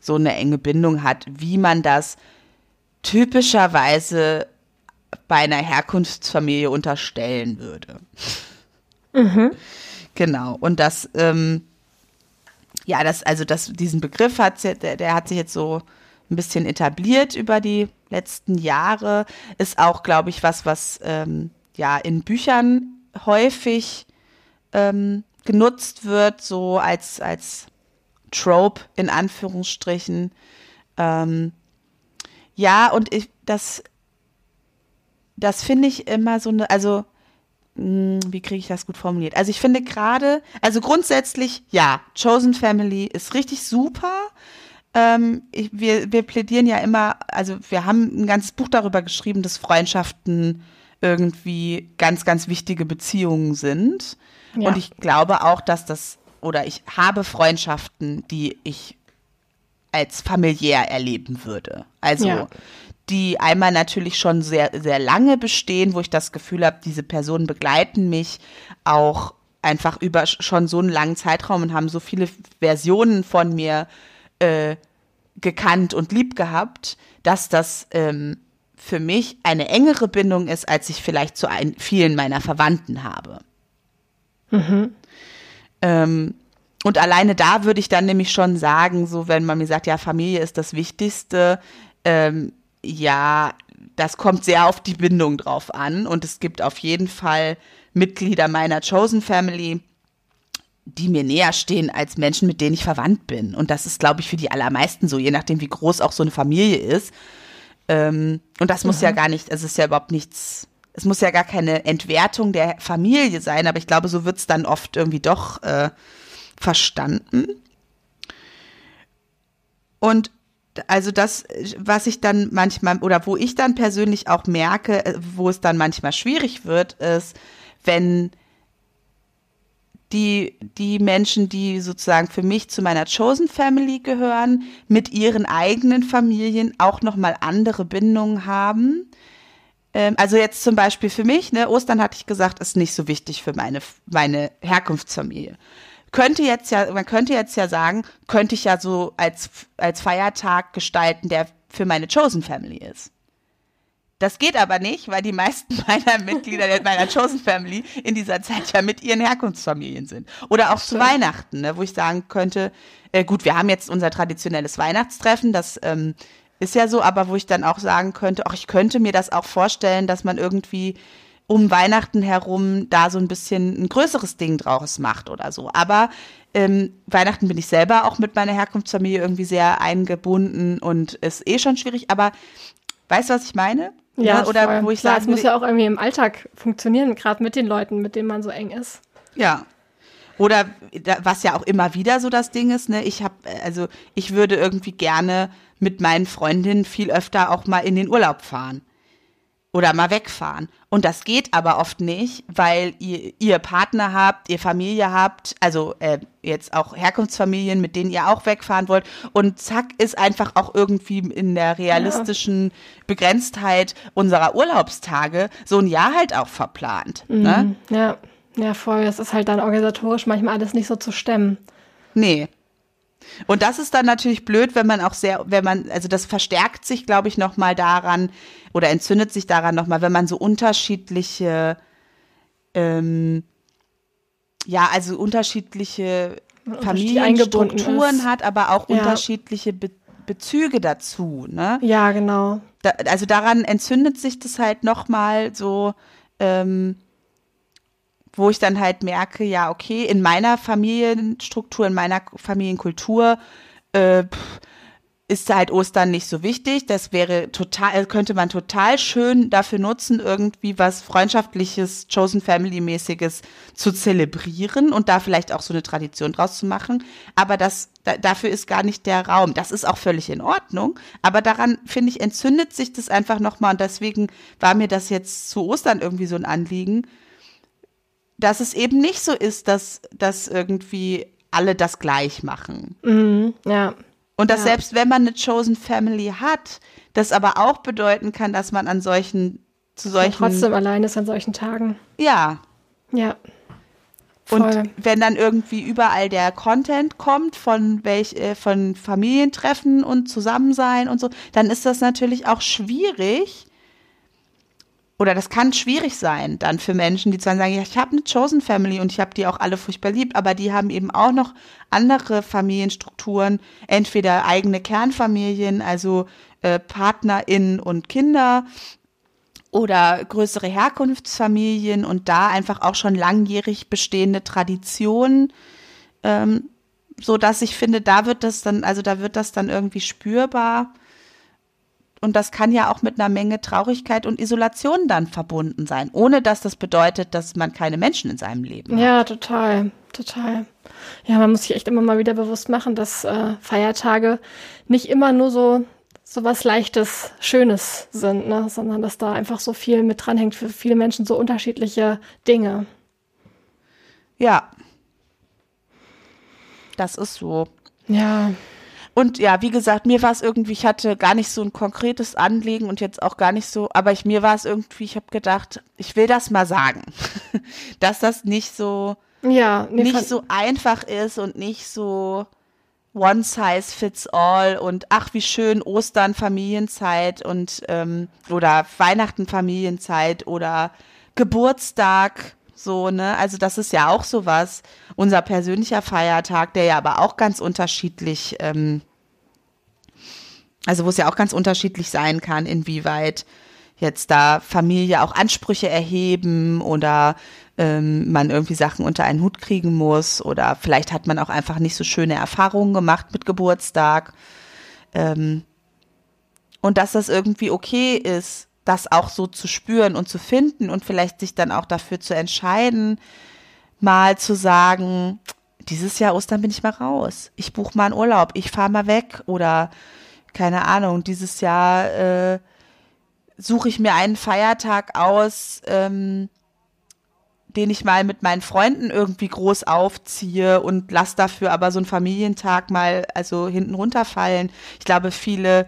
so eine enge Bindung hat, wie man das typischerweise bei einer Herkunftsfamilie unterstellen würde. Mhm. Genau. Und das, ähm, ja, das, also das, diesen Begriff hat, der, der hat sich jetzt so ein bisschen etabliert über die letzten Jahre. Ist auch, glaube ich, was, was ähm, ja in Büchern häufig ähm, genutzt wird, so als, als Trope in Anführungsstrichen. Ähm, ja, und ich, das, das finde ich immer so eine, also, mh, hm, wie kriege ich das gut formuliert? Also ich finde gerade, also grundsätzlich, ja, Chosen Family ist richtig super. Ähm, ich, wir, wir plädieren ja immer, also wir haben ein ganzes Buch darüber geschrieben, dass Freundschaften irgendwie ganz, ganz wichtige Beziehungen sind. Ja. Und ich glaube auch, dass das, oder ich habe Freundschaften, die ich als familiär erleben würde. Also ja. die einmal natürlich schon sehr, sehr lange bestehen, wo ich das Gefühl habe, diese Personen begleiten mich auch einfach über schon so einen langen Zeitraum und haben so viele Versionen von mir äh, gekannt und lieb gehabt, dass das ähm, für mich eine engere Bindung ist, als ich vielleicht zu ein, vielen meiner Verwandten habe. Mhm. Ähm, und alleine da würde ich dann nämlich schon sagen, so wenn man mir sagt, ja, Familie ist das Wichtigste, ähm, ja, das kommt sehr auf die Bindung drauf an und es gibt auf jeden Fall Mitglieder meiner Chosen Family, die mir näher stehen als Menschen, mit denen ich verwandt bin. Und das ist, glaube ich, für die allermeisten so, je nachdem, wie groß auch so eine Familie ist. Ähm, und das muss mhm. ja gar nicht, es ist ja überhaupt nichts, es muss ja gar keine Entwertung der Familie sein, aber ich glaube, so wird es dann oft irgendwie doch äh, verstanden. Und also das, was ich dann manchmal, oder wo ich dann persönlich auch merke, äh, wo es dann manchmal schwierig wird, ist, wenn die, die Menschen, die sozusagen für mich zu meiner Chosen Family gehören, mit ihren eigenen Familien auch nochmal andere Bindungen haben. Ähm, also jetzt zum Beispiel für mich, ne, Ostern hatte ich gesagt, ist nicht so wichtig für meine, meine Herkunftsfamilie. Könnte jetzt ja, man könnte jetzt ja sagen, könnte ich ja so als, als Feiertag gestalten, der für meine Chosen Family ist. Das geht aber nicht, weil die meisten meiner Mitglieder meiner Chosen Family in dieser Zeit ja mit ihren Herkunftsfamilien sind. Oder auch zu Weihnachten, ne, wo ich sagen könnte, äh, gut, wir haben jetzt unser traditionelles Weihnachtstreffen, das ähm, ist ja so, aber wo ich dann auch sagen könnte, ach, ich könnte mir das auch vorstellen, dass man irgendwie um Weihnachten herum da so ein bisschen ein größeres Ding draus macht oder so. Aber ähm, Weihnachten bin ich selber auch mit meiner Herkunftsfamilie irgendwie sehr eingebunden und ist eh schon schwierig. Aber weißt du, was ich meine? Ja, oder voll. wo ich sage, es muss ja auch irgendwie im Alltag funktionieren, gerade mit den Leuten, mit denen man so eng ist. Ja. Oder was ja auch immer wieder so das Ding ist, ne, ich habe also ich würde irgendwie gerne mit meinen Freundinnen viel öfter auch mal in den Urlaub fahren oder mal wegfahren. Und das geht aber oft nicht, weil ihr, ihr Partner habt, ihr Familie habt, also äh, jetzt auch Herkunftsfamilien, mit denen ihr auch wegfahren wollt. Und zack, ist einfach auch irgendwie in der realistischen. Begrenztheit unserer Urlaubstage so ein Jahr halt auch verplant. Mhm. Ne? Ja, ja, voll. Das ist halt dann organisatorisch manchmal alles nicht so zu stemmen. Nee, und das ist dann natürlich blöd, wenn man auch sehr, wenn man, also das verstärkt sich, glaube ich, nochmal daran oder entzündet sich daran nochmal, wenn man so unterschiedliche, ähm, ja, also unterschiedliche Familienstrukturen hat, aber auch ja. unterschiedliche Be Bezüge dazu, ne? Ja, genau. Da, also daran entzündet sich das halt nochmal so, ähm, wo ich dann halt merke, ja, okay, in meiner Familienstruktur, in meiner Familienkultur äh, ist halt Ostern nicht so wichtig. Das wäre total, könnte man total schön dafür nutzen, irgendwie was freundschaftliches, Chosen Family mäßiges zu zelebrieren und da vielleicht auch so eine Tradition draus zu machen. Aber das, da, dafür ist gar nicht der Raum. Das ist auch völlig in Ordnung. Aber daran, finde ich, entzündet sich das einfach nochmal und deswegen war mir das jetzt zu Ostern irgendwie so ein Anliegen, dass es eben nicht so ist, dass, dass irgendwie alle das gleich machen. Mhm, ja. Und dass ja. selbst wenn man eine Chosen Family hat, das aber auch bedeuten kann, dass man an solchen, zu solchen. Und trotzdem allein ist an solchen Tagen. Ja. Ja. Voll. Und wenn dann irgendwie überall der Content kommt von welch, äh, von Familientreffen und Zusammensein und so, dann ist das natürlich auch schwierig, oder das kann schwierig sein dann für Menschen, die zwar sagen, ja, ich habe eine Chosen Family und ich habe die auch alle furchtbar lieb, aber die haben eben auch noch andere Familienstrukturen, entweder eigene Kernfamilien, also äh, PartnerInnen und Kinder oder größere Herkunftsfamilien und da einfach auch schon langjährig bestehende Traditionen, ähm, so dass ich finde, da wird das dann, also da wird das dann irgendwie spürbar und das kann ja auch mit einer Menge Traurigkeit und Isolation dann verbunden sein, ohne dass das bedeutet, dass man keine Menschen in seinem Leben hat. Ja, total, total. Ja, man muss sich echt immer mal wieder bewusst machen, dass äh, Feiertage nicht immer nur so so was Leichtes, Schönes sind, ne? sondern dass da einfach so viel mit dranhängt für viele Menschen so unterschiedliche Dinge. Ja, das ist so. Ja. Und ja, wie gesagt, mir war es irgendwie, ich hatte gar nicht so ein konkretes Anliegen und jetzt auch gar nicht so, aber ich, mir war es irgendwie, ich habe gedacht, ich will das mal sagen, dass das nicht so, ja, nicht so einfach ist und nicht so one size fits all und ach, wie schön Ostern Familienzeit und ähm, oder Weihnachten Familienzeit oder Geburtstag so, ne? Also das ist ja auch sowas. Unser persönlicher Feiertag, der ja aber auch ganz unterschiedlich, ähm, also wo es ja auch ganz unterschiedlich sein kann, inwieweit jetzt da Familie auch Ansprüche erheben oder ähm, man irgendwie Sachen unter einen Hut kriegen muss oder vielleicht hat man auch einfach nicht so schöne Erfahrungen gemacht mit Geburtstag. Ähm, und dass das irgendwie okay ist, das auch so zu spüren und zu finden und vielleicht sich dann auch dafür zu entscheiden, mal zu sagen, dieses Jahr Ostern bin ich mal raus. Ich buche mal einen Urlaub, ich fahre mal weg oder keine Ahnung, dieses Jahr äh, suche ich mir einen Feiertag aus, ähm, den ich mal mit meinen Freunden irgendwie groß aufziehe und lass dafür aber so einen Familientag mal also hinten runterfallen. Ich glaube, viele,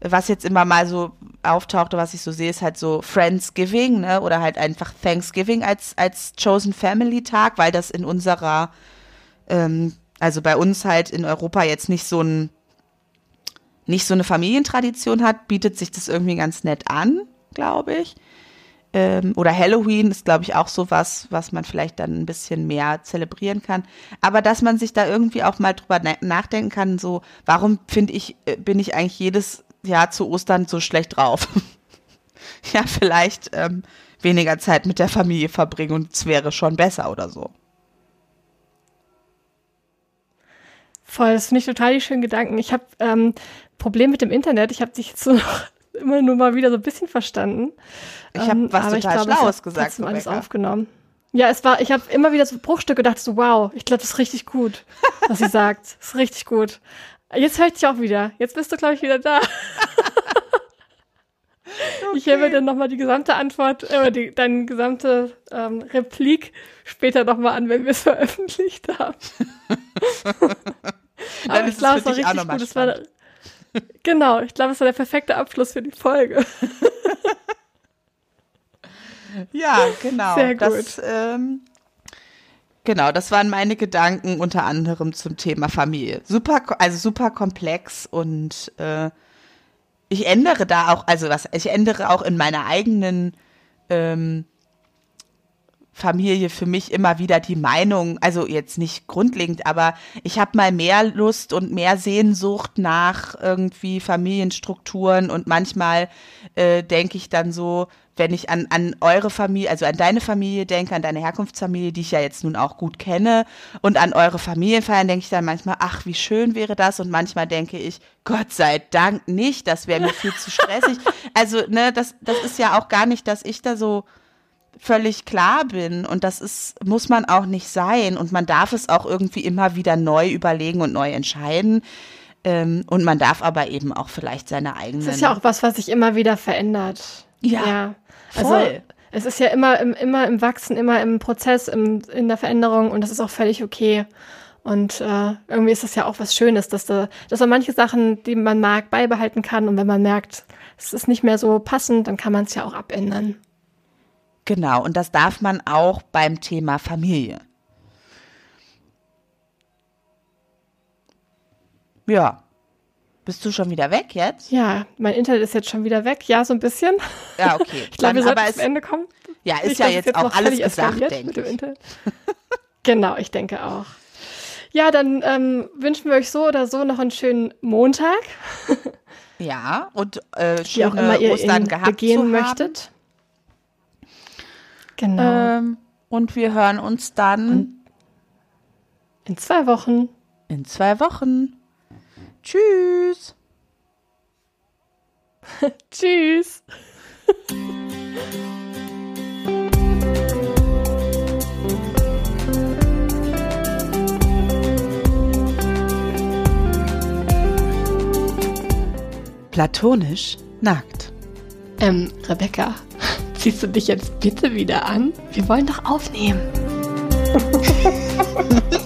was jetzt immer mal so auftaucht was ich so sehe, ist halt so Friendsgiving, ne? Oder halt einfach Thanksgiving als, als Chosen Family Tag, weil das in unserer, ähm, also bei uns halt in Europa jetzt nicht so ein nicht so eine Familientradition hat, bietet sich das irgendwie ganz nett an, glaube ich. Ähm, oder Halloween ist, glaube ich, auch so was, was man vielleicht dann ein bisschen mehr zelebrieren kann. Aber dass man sich da irgendwie auch mal drüber nachdenken kann, so, warum finde ich, äh, bin ich eigentlich jedes Jahr zu Ostern so schlecht drauf? ja, vielleicht ähm, weniger Zeit mit der Familie verbringen und es wäre schon besser oder so. Voll, das finde ich total die schönen Gedanken. Ich habe ähm, Problem mit dem Internet. Ich habe dich jetzt so noch immer nur mal wieder so ein bisschen verstanden. Ich habe ähm, was total ich glaube, Schlaues gesagt. Ich alles aufgenommen. Ja, es war, ich habe immer wieder so Bruchstücke gedacht, so wow, ich glaube, das ist richtig gut, was sie sagt. Das ist richtig gut. Jetzt höre ich dich auch wieder. Jetzt bist du, glaube ich, wieder da. Okay. Ich mir dann nochmal die gesamte Antwort, äh, die, deine gesamte ähm, Replik später nochmal an, wenn wir es veröffentlicht haben. Aber ich glaube, es war richtig gut. Es war, genau, ich glaube, es war der perfekte Abschluss für die Folge. ja, genau. Sehr gut. Das, ähm, genau, das waren meine Gedanken unter anderem zum Thema Familie. Super, also super komplex und äh, ich ändere da auch, also was, ich ändere auch in meiner eigenen ähm, Familie für mich immer wieder die Meinung, also jetzt nicht grundlegend, aber ich habe mal mehr Lust und mehr Sehnsucht nach irgendwie Familienstrukturen und manchmal äh, denke ich dann so, wenn ich an, an eure Familie, also an deine Familie denke, an deine Herkunftsfamilie, die ich ja jetzt nun auch gut kenne, und an eure Familienfeiern denke ich dann manchmal, ach, wie schön wäre das, und manchmal denke ich, Gott sei Dank nicht, das wäre mir viel zu stressig. Also, ne, das, das ist ja auch gar nicht, dass ich da so völlig klar bin und das ist, muss man auch nicht sein und man darf es auch irgendwie immer wieder neu überlegen und neu entscheiden. Ähm, und man darf aber eben auch vielleicht seine eigenen. Das ist ja auch was, was sich immer wieder verändert. Ja. ja. Also, voll. es ist ja immer im, immer im Wachsen, immer im Prozess, im, in der Veränderung und das ist auch völlig okay. Und äh, irgendwie ist das ja auch was Schönes, dass, da, dass man manche Sachen, die man mag, beibehalten kann. Und wenn man merkt, es ist nicht mehr so passend, dann kann man es ja auch abändern. Genau, und das darf man auch beim Thema Familie. Ja. Bist du schon wieder weg jetzt? Ja, mein Internet ist jetzt schon wieder weg. Ja, so ein bisschen. Ja, okay. ich glaube, wir sollten zum Ende kommen. Ja, ist Nicht, ja jetzt, jetzt auch alles gesagt, denke ich. genau, ich denke auch. Ja, dann ähm, wünschen wir euch so oder so noch einen schönen Montag. ja, und äh, schöne Wie auch immer ihr Ostern gehabt begehen möchtet. Genau. Ähm, und wir hören uns dann und in zwei Wochen. In zwei Wochen. Tschüss. Tschüss. Platonisch nackt. Ähm, Rebecca. Ziehst du dich jetzt bitte wieder an? Wir wollen doch aufnehmen.